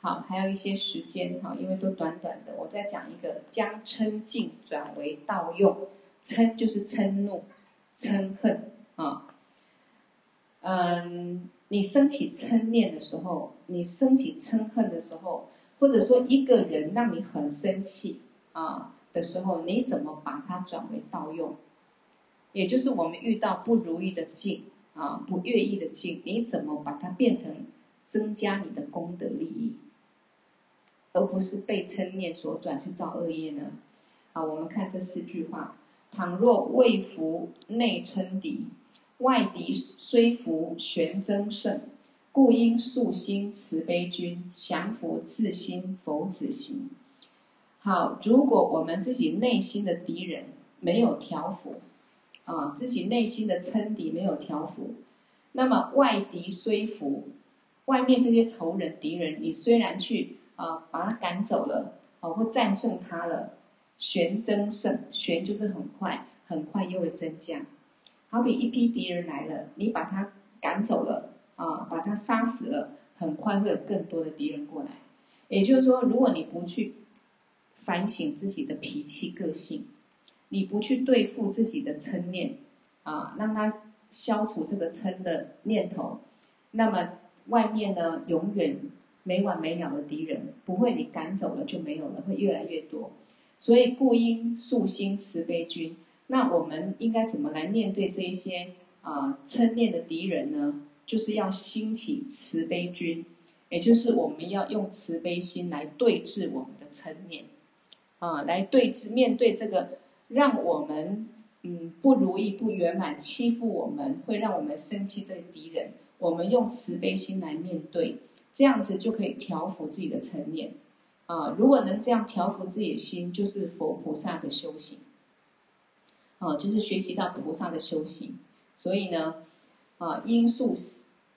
好，还有一些时间哈，因为都短短的，我再讲一个：将嗔劲转为道用。嗔就是嗔怒、嗔恨啊。嗯，你升起嗔念的时候，你升起嗔恨的时候，或者说一个人让你很生气啊的时候，你怎么把它转为道用？也就是我们遇到不如意的境啊，不悦意的境，你怎么把它变成增加你的功德利益，而不是被嗔念所转去造恶业呢？啊，我们看这四句话：倘若未服内嗔敌。外敌虽服，玄增盛，故应素心慈悲君，降服自心佛子行。好，如果我们自己内心的敌人没有调伏，啊，自己内心的称敌没有调伏，那么外敌虽服，外面这些仇人敌人，你虽然去啊把他赶走了，啊或战胜他了，旋增胜，旋就是很快，很快又会增加。好比一批敌人来了，你把他赶走了啊，把他杀死了，很快会有更多的敌人过来。也就是说，如果你不去反省自己的脾气个性，你不去对付自己的嗔念啊，让他消除这个嗔的念头，那么外面呢，永远没完没了的敌人，不会你赶走了就没有了，会越来越多。所以故应肃心慈悲君。那我们应该怎么来面对这一些啊嗔念的敌人呢？就是要兴起慈悲君，也就是我们要用慈悲心来对治我们的嗔念，啊，来对峙面对这个让我们嗯不如意、不圆满、欺负我们、会让我们生气这个敌人，我们用慈悲心来面对，这样子就可以调伏自己的嗔念，啊，如果能这样调伏自己的心，就是佛菩萨的修行。啊，就是学习到菩萨的修行，所以呢，啊，应素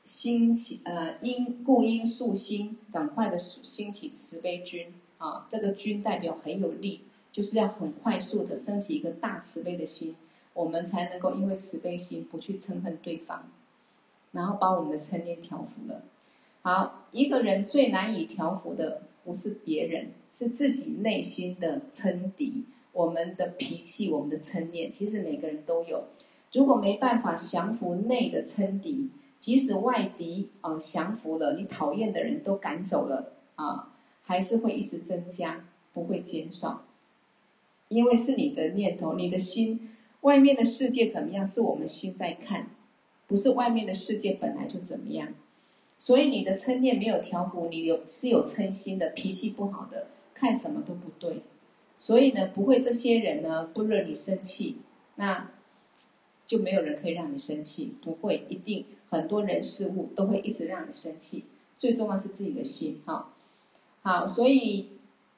心起，呃，应故应素心，赶快的兴起慈悲君啊，这个君代表很有力，就是要很快速的升起一个大慈悲的心，我们才能够因为慈悲心不去嗔恨对方，然后把我们的嗔念调伏了。好，一个人最难以调伏的不是别人，是自己内心的嗔敌。我们的脾气，我们的嗔念，其实每个人都有。如果没办法降服内的嗔敌，即使外敌啊、降服了，你讨厌的人都赶走了啊，还是会一直增加，不会减少。因为是你的念头，你的心，外面的世界怎么样，是我们心在看，不是外面的世界本来就怎么样。所以你的嗔念没有调伏，你有是有嗔心的，脾气不好的，看什么都不对。所以呢，不会这些人呢不惹你生气，那就没有人可以让你生气。不会，一定很多人事物都会一直让你生气。最重要是自己的心，哈。好，所以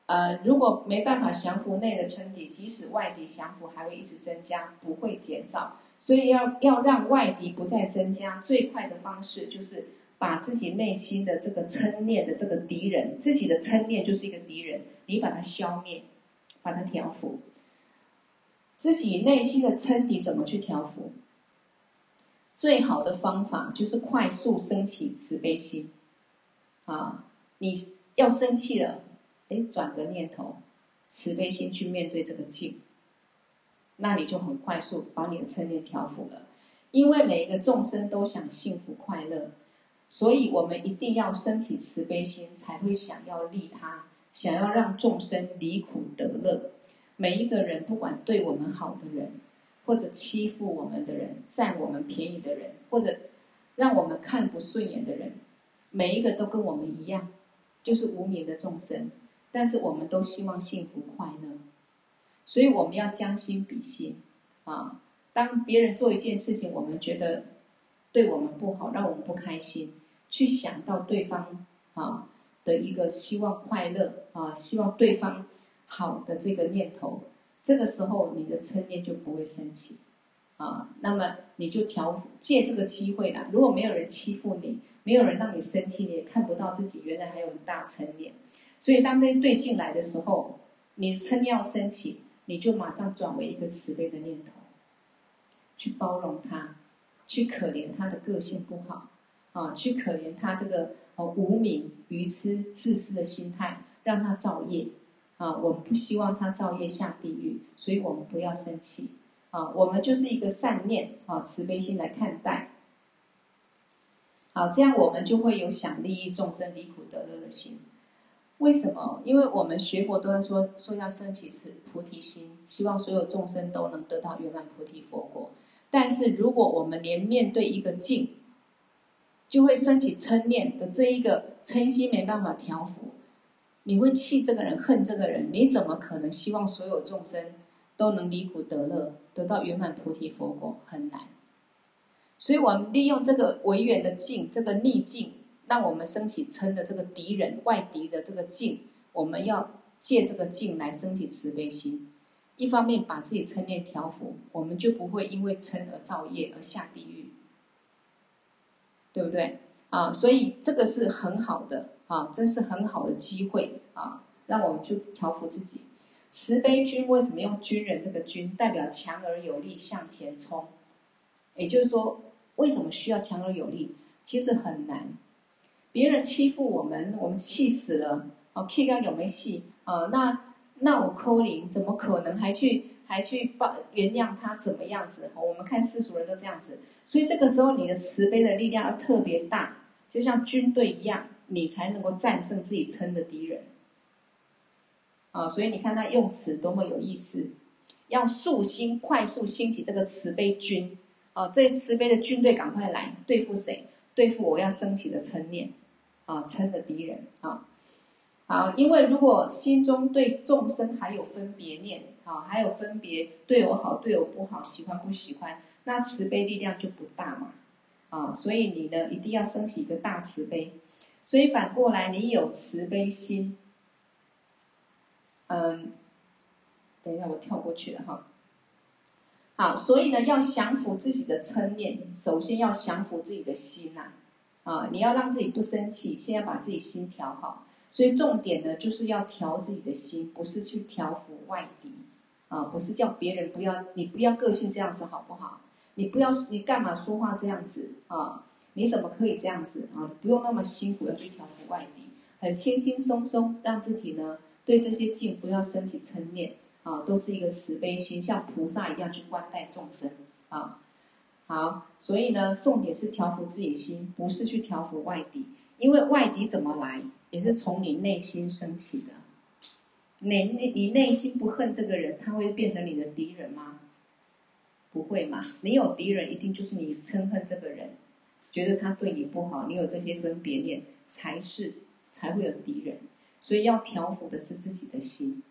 呃，如果没办法降服内的嗔敌，即使外敌降服，还会一直增加，不会减少。所以要要让外敌不再增加，最快的方式就是把自己内心的这个嗔念的这个敌人，自己的嗔念就是一个敌人，你把它消灭。把它调服，自己内心的嗔敌怎么去调服？最好的方法就是快速升起慈悲心。啊，你要生气了，哎，转个念头，慈悲心去面对这个境，那你就很快速把你的嗔念调伏了。因为每一个众生都想幸福快乐，所以我们一定要升起慈悲心，才会想要利他。想要让众生离苦得乐，每一个人不管对我们好的人，或者欺负我们的人，占我们便宜的人，或者让我们看不顺眼的人，每一个都跟我们一样，就是无名的众生。但是我们都希望幸福快乐，所以我们要将心比心啊。当别人做一件事情，我们觉得对我们不好，让我们不开心，去想到对方啊。的一个希望快乐啊，希望对方好的这个念头，这个时候你的嗔念就不会升起啊。那么你就调，借这个机会啦。如果没有人欺负你，没有人让你生气，你也看不到自己原来还有很大嗔念。所以当这些对境来的时候，你嗔要升起，你就马上转为一个慈悲的念头，去包容他，去可怜他的个性不好啊，去可怜他这个。哦，无明、愚痴、自私的心态，让他造业啊！我们不希望他造业下地狱，所以我们不要生气啊！我们就是一个善念啊，慈悲心来看待。好，这样我们就会有想利益众生、离苦得乐的心。为什么？因为我们学佛都在说说要升起慈菩提心，希望所有众生都能得到圆满菩提佛果。但是如果我们连面对一个境，就会升起嗔念的这一个嗔心没办法调伏，你会气这个人，恨这个人，你怎么可能希望所有众生都能离苦得乐，得到圆满菩提佛果？很难。所以我们利用这个违缘的境，这个逆境，让我们升起嗔的这个敌人、外敌的这个境，我们要借这个境来升起慈悲心。一方面把自己嗔念调伏，我们就不会因为嗔而造业而下地狱。对不对啊？所以这个是很好的啊，这是很好的机会啊，让我们去调伏自己。慈悲军为什么用军人这个军，代表强而有力向前冲？也就是说，为什么需要强而有力？其实很难。别人欺负我们，我们气死了啊，气到有没有戏啊？那那我扣零，怎么可能还去？还去报原谅他怎么样子？我们看世俗人都这样子，所以这个时候你的慈悲的力量要特别大，就像军队一样，你才能够战胜自己称的敌人。啊，所以你看他用词多么有意思，要速兴，快速兴起这个慈悲军。哦，这慈悲的军队赶快来对付谁？对付我要升起的嗔念，啊，嗔的敌人啊。好，因为如果心中对众生还有分别念，啊，还有分别对我好，对我不好，喜欢不喜欢，那慈悲力量就不大嘛。啊，所以你呢一定要升起一个大慈悲。所以反过来，你有慈悲心，嗯，等一下我跳过去了哈。好，所以呢，要降服自己的嗔念，首先要降服自己的心呐，啊，你要让自己不生气，先要把自己心调好。所以重点呢，就是要调自己的心，不是去调服外敌，啊，不是叫别人不要，你不要个性这样子好不好？你不要，你干嘛说话这样子啊？你怎么可以这样子啊？不用那么辛苦要去调服外敌，很轻轻松松，让自己呢对这些境不要升起嗔念。啊，都是一个慈悲心，像菩萨一样去观待众生啊。好，所以呢，重点是调伏自己心，不是去调伏外敌，因为外敌怎么来，也是从你内心升起的。你你你内心不恨这个人，他会变成你的敌人吗？不会嘛。你有敌人，一定就是你嗔恨这个人，觉得他对你不好，你有这些分别念，才是才会有敌人。所以要调伏的是自己的心。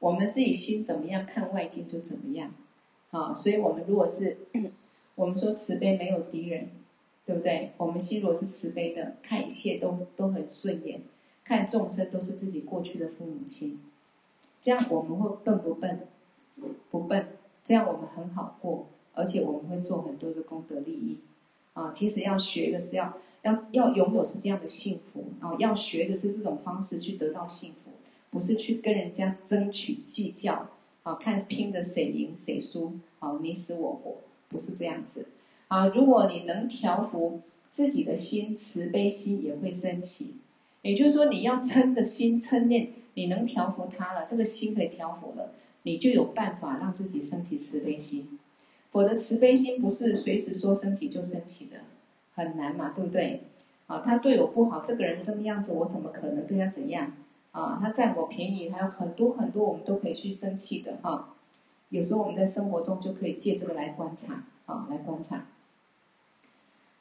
我们自己心怎么样，看外境就怎么样，啊，所以我们如果是，我们说慈悲没有敌人，对不对？我们心如果是慈悲的，看一切都都很顺眼，看众生都是自己过去的父母亲，这样我们会笨不笨？不笨，这样我们很好过，而且我们会做很多的功德利益，啊，其实要学的是要要要拥有是这样的幸福，啊，要学的是这种方式去得到幸福。不是去跟人家争取计较，啊，看拼的谁赢谁输，啊，你死我活，不是这样子，啊，如果你能调伏自己的心，慈悲心也会升起。也就是说，你要嗔的心嗔念，你能调伏它了，这个心可以调伏了，你就有办法让自己升起慈悲心。否则，慈悲心不是随时说升起就升起的，很难嘛，对不对？啊，他对我不好，这个人这么样子，我怎么可能对他怎样？啊，他占我便宜，还有很多很多，我们都可以去生气的哈、啊。有时候我们在生活中就可以借这个来观察，啊，来观察。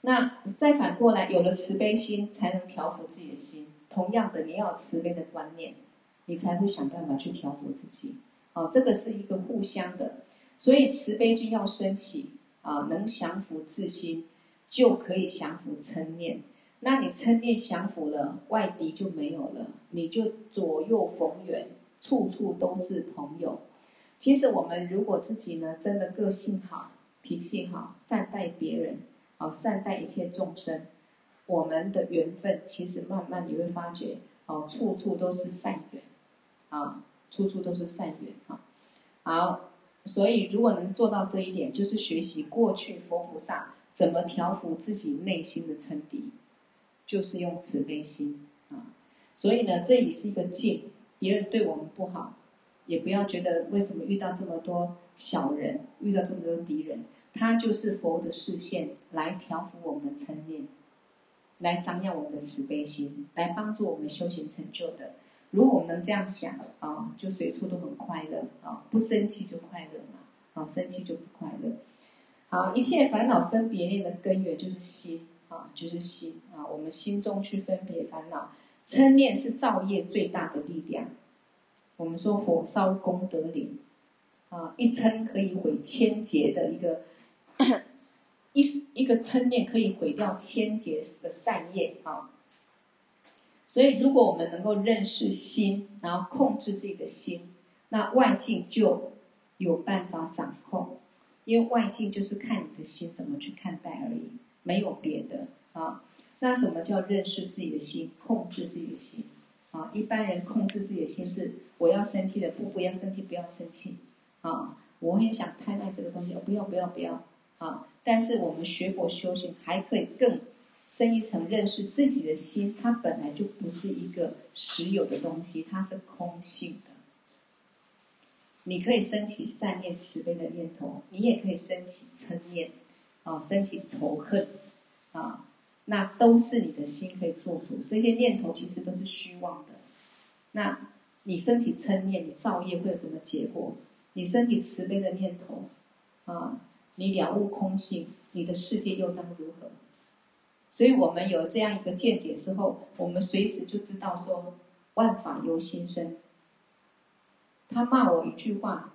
那再反过来，有了慈悲心，才能调服自己的心。同样的，你要有慈悲的观念，你才会想办法去调服自己。啊，这个是一个互相的，所以慈悲心要升起，啊，能降服自心，就可以降服嗔念。那你称念降伏了，外敌就没有了，你就左右逢源，处处都是朋友。其实我们如果自己呢，真的个性好，脾气好，善待别人，啊，善待一切众生，我们的缘分其实慢慢你会发觉，哦，处处都是善缘，啊，处处都是善缘，哈，好，所以如果能做到这一点，就是学习过去佛菩萨怎么调伏自己内心的嗔敌。就是用慈悲心啊，所以呢，这也是一个境。别人对我们不好，也不要觉得为什么遇到这么多小人，遇到这么多敌人，他就是佛的视线，来调伏我们的嗔念，来张扬我们的慈悲心，来帮助我们修行成就的。如果我们能这样想啊，就随处都很快乐啊，不生气就快乐嘛，啊，生气就不快乐。好，一切烦恼分别念的根源就是心。啊，就是心啊，我们心中去分别烦恼，嗔念是造业最大的力量。我们说火烧功德林，啊，一嗔可以毁千劫的一个一一个嗔念可以毁掉千劫的善业啊。所以，如果我们能够认识心，然后控制自己的心，那外境就有办法掌控，因为外境就是看你的心怎么去看待而已。没有别的啊，那什么叫认识自己的心，控制自己的心啊？一般人控制自己的心是：我要生气的，不，不要生气，不要生气啊！我很想贪爱这个东西，不要，不要，不要啊！但是我们学佛修行，还可以更深一层认识自己的心，它本来就不是一个实有的东西，它是空性的。你可以升起善念、慈悲的念头，你也可以升起嗔念。啊，升起仇恨，啊，那都是你的心可以做主。这些念头其实都是虚妄的。那你身体嗔念，你造业会有什么结果？你身体慈悲的念头，啊，你了悟空性，你的世界又当如何？所以我们有这样一个见解之后，我们随时就知道说，万法由心生。他骂我一句话，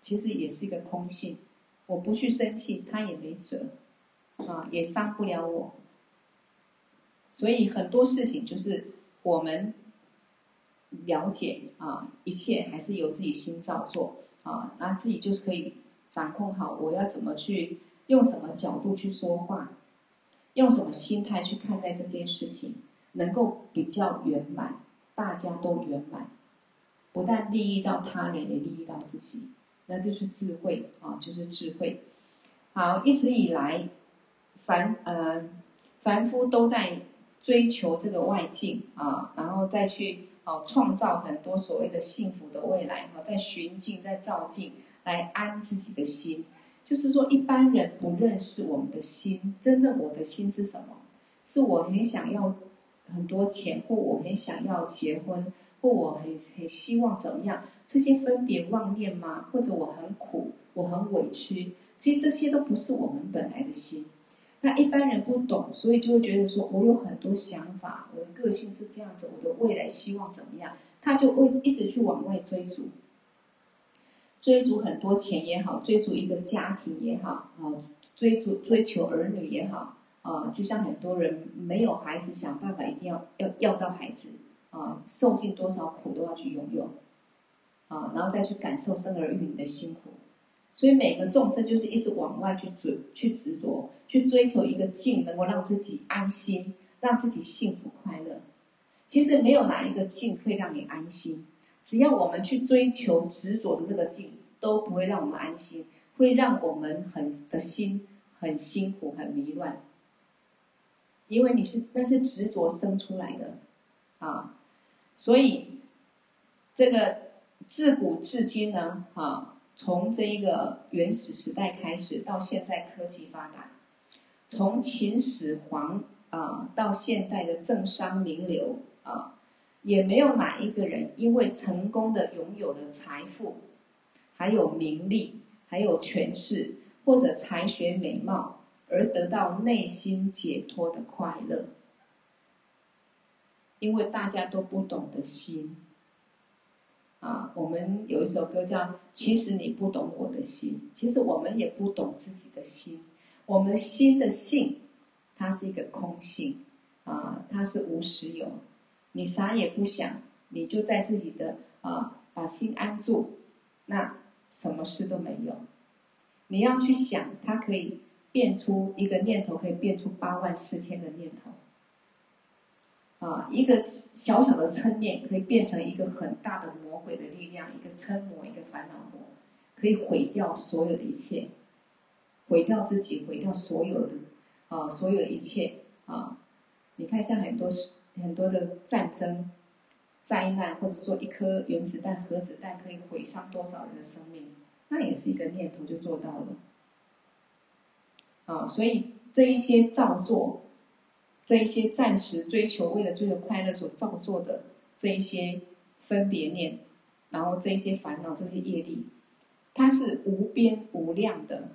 其实也是一个空性。我不去生气，他也没辙，啊，也伤不了我。所以很多事情就是我们了解啊，一切还是由自己心造作啊，那自己就是可以掌控好我要怎么去用什么角度去说话，用什么心态去看待这件事情，能够比较圆满，大家都圆满，不但利益到他人，也利益到自己，那就是智慧啊，就是智慧。好，一直以来，凡呃凡夫都在。追求这个外境啊，然后再去啊创造很多所谓的幸福的未来哈，在寻境，在造境来安自己的心。就是说，一般人不认识我们的心，真正我的心是什么？是我很想要很多钱，或我很想要结婚，或我很很希望怎么样？这些分别妄念吗？或者我很苦，我很委屈？其实这些都不是我们本来的心。那一般人不懂，所以就会觉得说，我有很多想法，我的个性是这样子，我的未来希望怎么样，他就会一直去往外追逐，追逐很多钱也好，追逐一个家庭也好，啊，追逐追求儿女也好，啊，就像很多人没有孩子，想办法一定要要要到孩子，啊，受尽多少苦都要去拥有，啊，然后再去感受生儿育女的辛苦。所以每个众生就是一直往外去追、去执着、去追求一个境，能够让自己安心，让自己幸福快乐。其实没有哪一个境会让你安心，只要我们去追求执着的这个境，都不会让我们安心，会让我们很的心很辛苦、很迷乱。因为你是那是执着生出来的啊，所以这个自古至今呢，啊。从这一个原始时代开始，到现在科技发达，从秦始皇啊到现代的政商名流啊，也没有哪一个人因为成功的拥有了财富，还有名利，还有权势，或者才学美貌而得到内心解脱的快乐，因为大家都不懂得心。啊，我们有一首歌叫《其实你不懂我的心》，其实我们也不懂自己的心。我们心的性，它是一个空性，啊，它是无实有。你啥也不想，你就在自己的啊，把心安住，那什么事都没有。你要去想，它可以变出一个念头，可以变出八万四千个念头。啊，一个小小的嗔念可以变成一个很大的魔鬼的力量，一个嗔魔，一个烦恼魔，可以毁掉所有的一切，毁掉自己，毁掉所有的啊，所有的一切啊！你看，像很多很多的战争、灾难，或者说一颗原子弹、核子弹可以毁伤多少人的生命，那也是一个念头就做到了。啊，所以这一些造作。这一些暂时追求，为了追求快乐所造作的这一些分别念，然后这一些烦恼、这些业力，它是无边无量的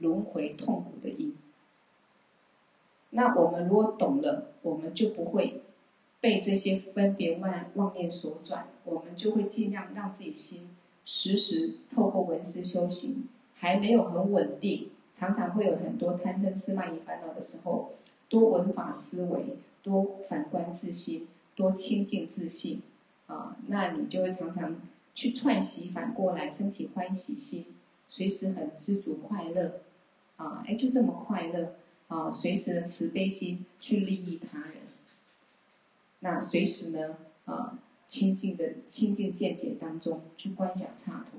轮回痛苦的因。那我们如果懂了，我们就不会被这些分别妄妄念所转，我们就会尽量让自己心时时透过闻思修行，还没有很稳定，常常会有很多贪嗔痴慢疑烦恼的时候。多文法思维，多反观自心，多清净自信，啊，那你就会常常去串习反过来升起欢喜心，随时很知足快乐，啊，哎，就这么快乐，啊，随时的慈悲心去利益他人，那随时呢，啊，清净的清净见解当中去观想刹土，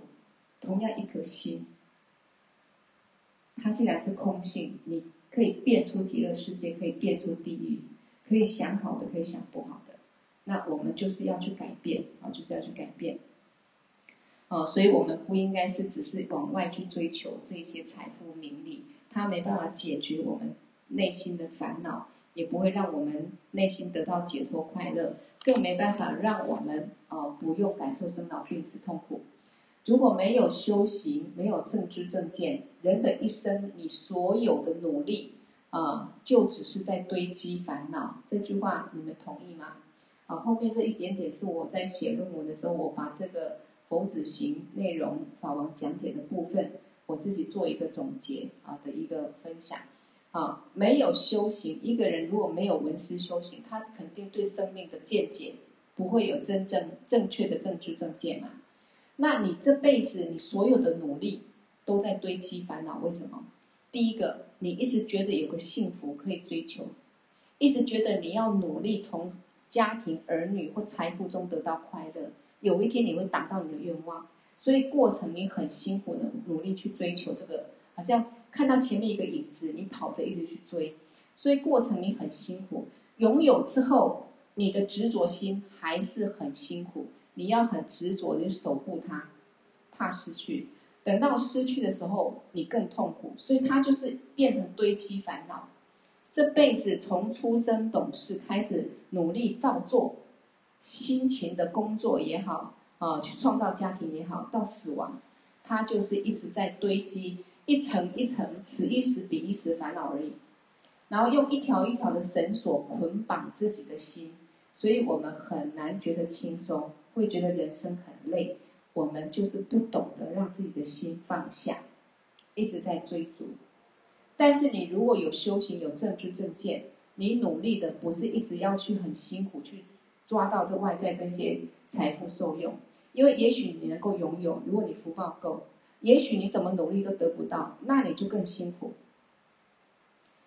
同样一颗心，它既然是空性，你。可以变出极乐世界，可以变出地狱，可以想好的，可以想不好的。那我们就是要去改变啊，就是要去改变。啊，所以我们不应该是只是往外去追求这些财富名利，它没办法解决我们内心的烦恼，也不会让我们内心得到解脱快乐，更没办法让我们啊、不用感受生老病死痛苦。如果没有修行，没有正知正见，人的一生，你所有的努力啊、就只是在堆积烦恼。这句话你们同意吗？啊，后面这一点点是我在写论文的时候，我把这个佛子行内容法王讲解的部分，我自己做一个总结啊的一个分享。啊，没有修行，一个人如果没有闻思修行，他肯定对生命的见解不会有真正正确的正知正见嘛。那你这辈子你所有的努力都在堆积烦恼，为什么？第一个，你一直觉得有个幸福可以追求，一直觉得你要努力从家庭、儿女或财富中得到快乐，有一天你会达到你的愿望，所以过程你很辛苦的努力去追求这个，好像。看到前面一个影子，你跑着一直去追，所以过程你很辛苦。拥有之后，你的执着心还是很辛苦，你要很执着的守护它，怕失去。等到失去的时候，你更痛苦，所以它就是变成堆积烦恼。这辈子从出生懂事开始努力照做，辛勤的工作也好，啊，去创造家庭也好，到死亡，它就是一直在堆积。一层一层，此一时彼一时烦恼而已。然后用一条一条的绳索捆绑自己的心，所以我们很难觉得轻松，会觉得人生很累。我们就是不懂得让自己的心放下，一直在追逐。但是你如果有修行、有正知正见，你努力的不是一直要去很辛苦去抓到这外在这些财富受用，因为也许你能够拥有，如果你福报够。也许你怎么努力都得不到，那你就更辛苦。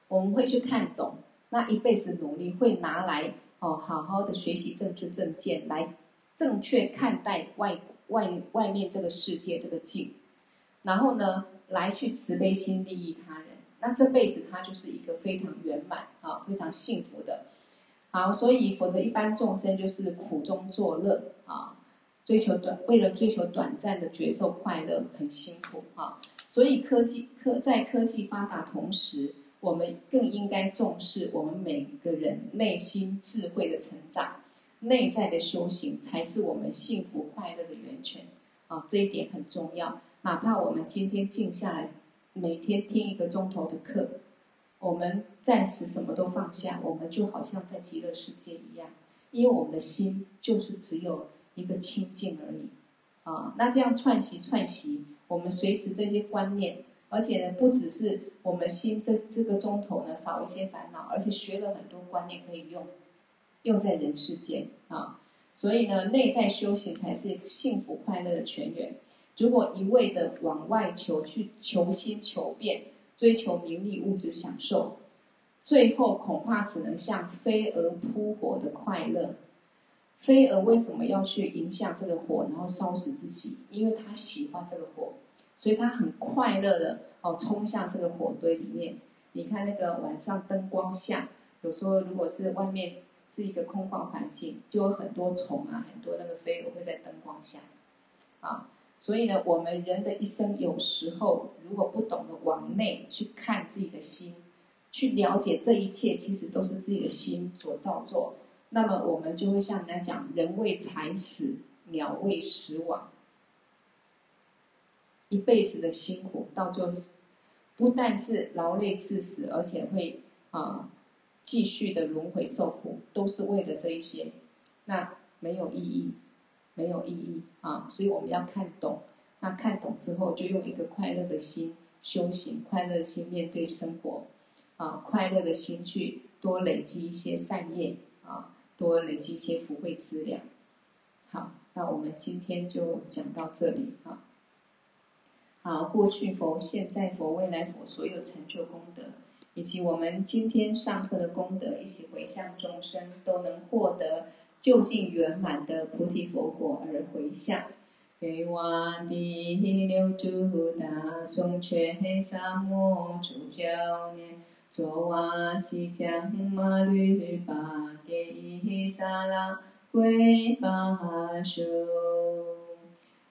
我们会去看懂，那一辈子努力会拿来哦，好好的学习正知正见，来正确看待外外外面这个世界这个境，然后呢，来去慈悲心利益他人，那这辈子他就是一个非常圆满啊，非常幸福的。好，所以否则一般众生就是苦中作乐啊。追求短，为了追求短暂的觉受快乐，很辛苦啊！所以科技科在科技发达同时，我们更应该重视我们每个人内心智慧的成长，内在的修行才是我们幸福快乐的源泉啊！这一点很重要。哪怕我们今天静下来，每天听一个钟头的课，我们暂时什么都放下，我们就好像在极乐世界一样，因为我们的心就是只有。一个清净而已，啊，那这样串习串习，我们随时这些观念，而且呢，不只是我们心这这个钟头呢少一些烦恼，而且学了很多观念可以用，用在人世间啊，所以呢，内在修行才是幸福快乐的泉源。如果一味的往外求，去求新求变，追求名利物质享受，最后恐怕只能像飞蛾扑火的快乐。飞蛾为什么要去迎向这个火，然后烧死自己？因为他喜欢这个火，所以他很快乐的哦冲向这个火堆里面。你看那个晚上灯光下，有时候如果是外面是一个空旷环境，就有很多虫啊，很多那个飞蛾会在灯光下啊。所以呢，我们人的一生有时候如果不懂得往内去看自己的心，去了解这一切其实都是自己的心所造作。那么我们就会像人家讲，人为财死，鸟为食亡。一辈子的辛苦，到最后不但是劳累致死，而且会啊继续的轮回受苦，都是为了这一些，那没有意义，没有意义啊！所以我们要看懂，那看懂之后，就用一个快乐的心修行，快乐的心面对生活，啊，快乐的心去多累积一些善业啊。多累积一些福慧资粮。好，那我们今天就讲到这里啊。好，过去佛、现在佛、未来佛所有成就功德，以及我们今天上课的功德，一起回向众生，都能获得究竟圆满的菩提佛果而回向。给我的六祖大颂却黑沙漠诸教念。卓瓦吉将马律巴迭伊萨拉归巴修，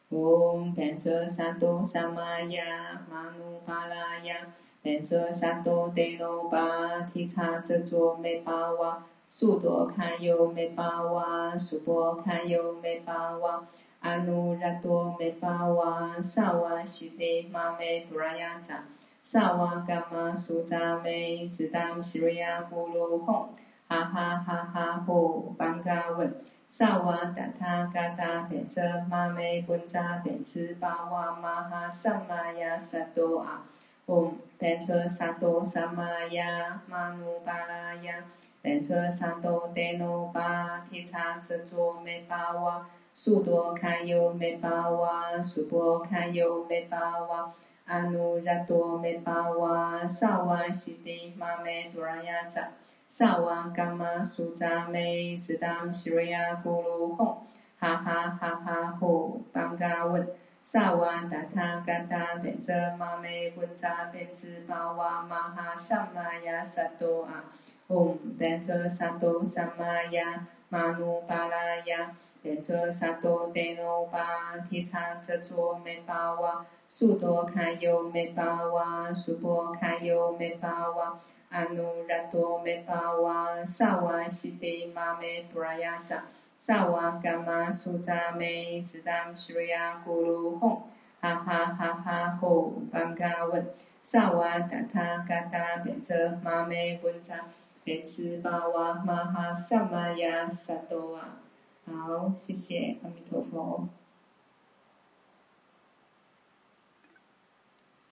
嗡班卓萨多萨玛雅玛努巴拉雅变作萨多德罗巴提叉遮卓美巴哇，苏多堪尤美巴哇，苏波堪尤美巴哇，阿努拉多美巴哇，萨瓦西迪玛美布拉雅扎，萨瓦伽玛苏扎美，兹当西瑞亚咕噜吽。哈哈哈哈！吼，班嘎问，萨瓦达他嘎达变则玛美本扎变兹巴哇玛哈萨玛亚萨多啊，唵变则萨多萨玛亚玛努巴拉亚，变则萨多德努巴提叉遮卓美巴哇，苏多堪尤美巴哇，苏波堪尤美巴哇，阿努拉多美巴哇，萨瓦迪玛美多拉亚扎。萨瓦伽玛苏扎美，兹当西瑞亚咕噜吽，哈哈哈哈！吼，班嘎问，萨瓦达他嘎达变则玛美本扎变兹巴哇玛哈萨玛亚萨多啊，唵变则萨多萨玛亚玛努巴拉亚，变则萨多德努巴提叉遮卓美巴哇，苏多堪尤美巴哇，苏波堪尤美巴阿努拉多美巴哇，萨瓦西迪玛美布拉雅扎，萨瓦伽玛苏扎美，兹当西瑞亚咕噜吽，哈哈哈哈！吼，班嘎问，萨瓦达他嘎达变则玛美本扎，变兹巴哇玛哈萨玛亚萨多啊！好，谢谢阿弥陀佛。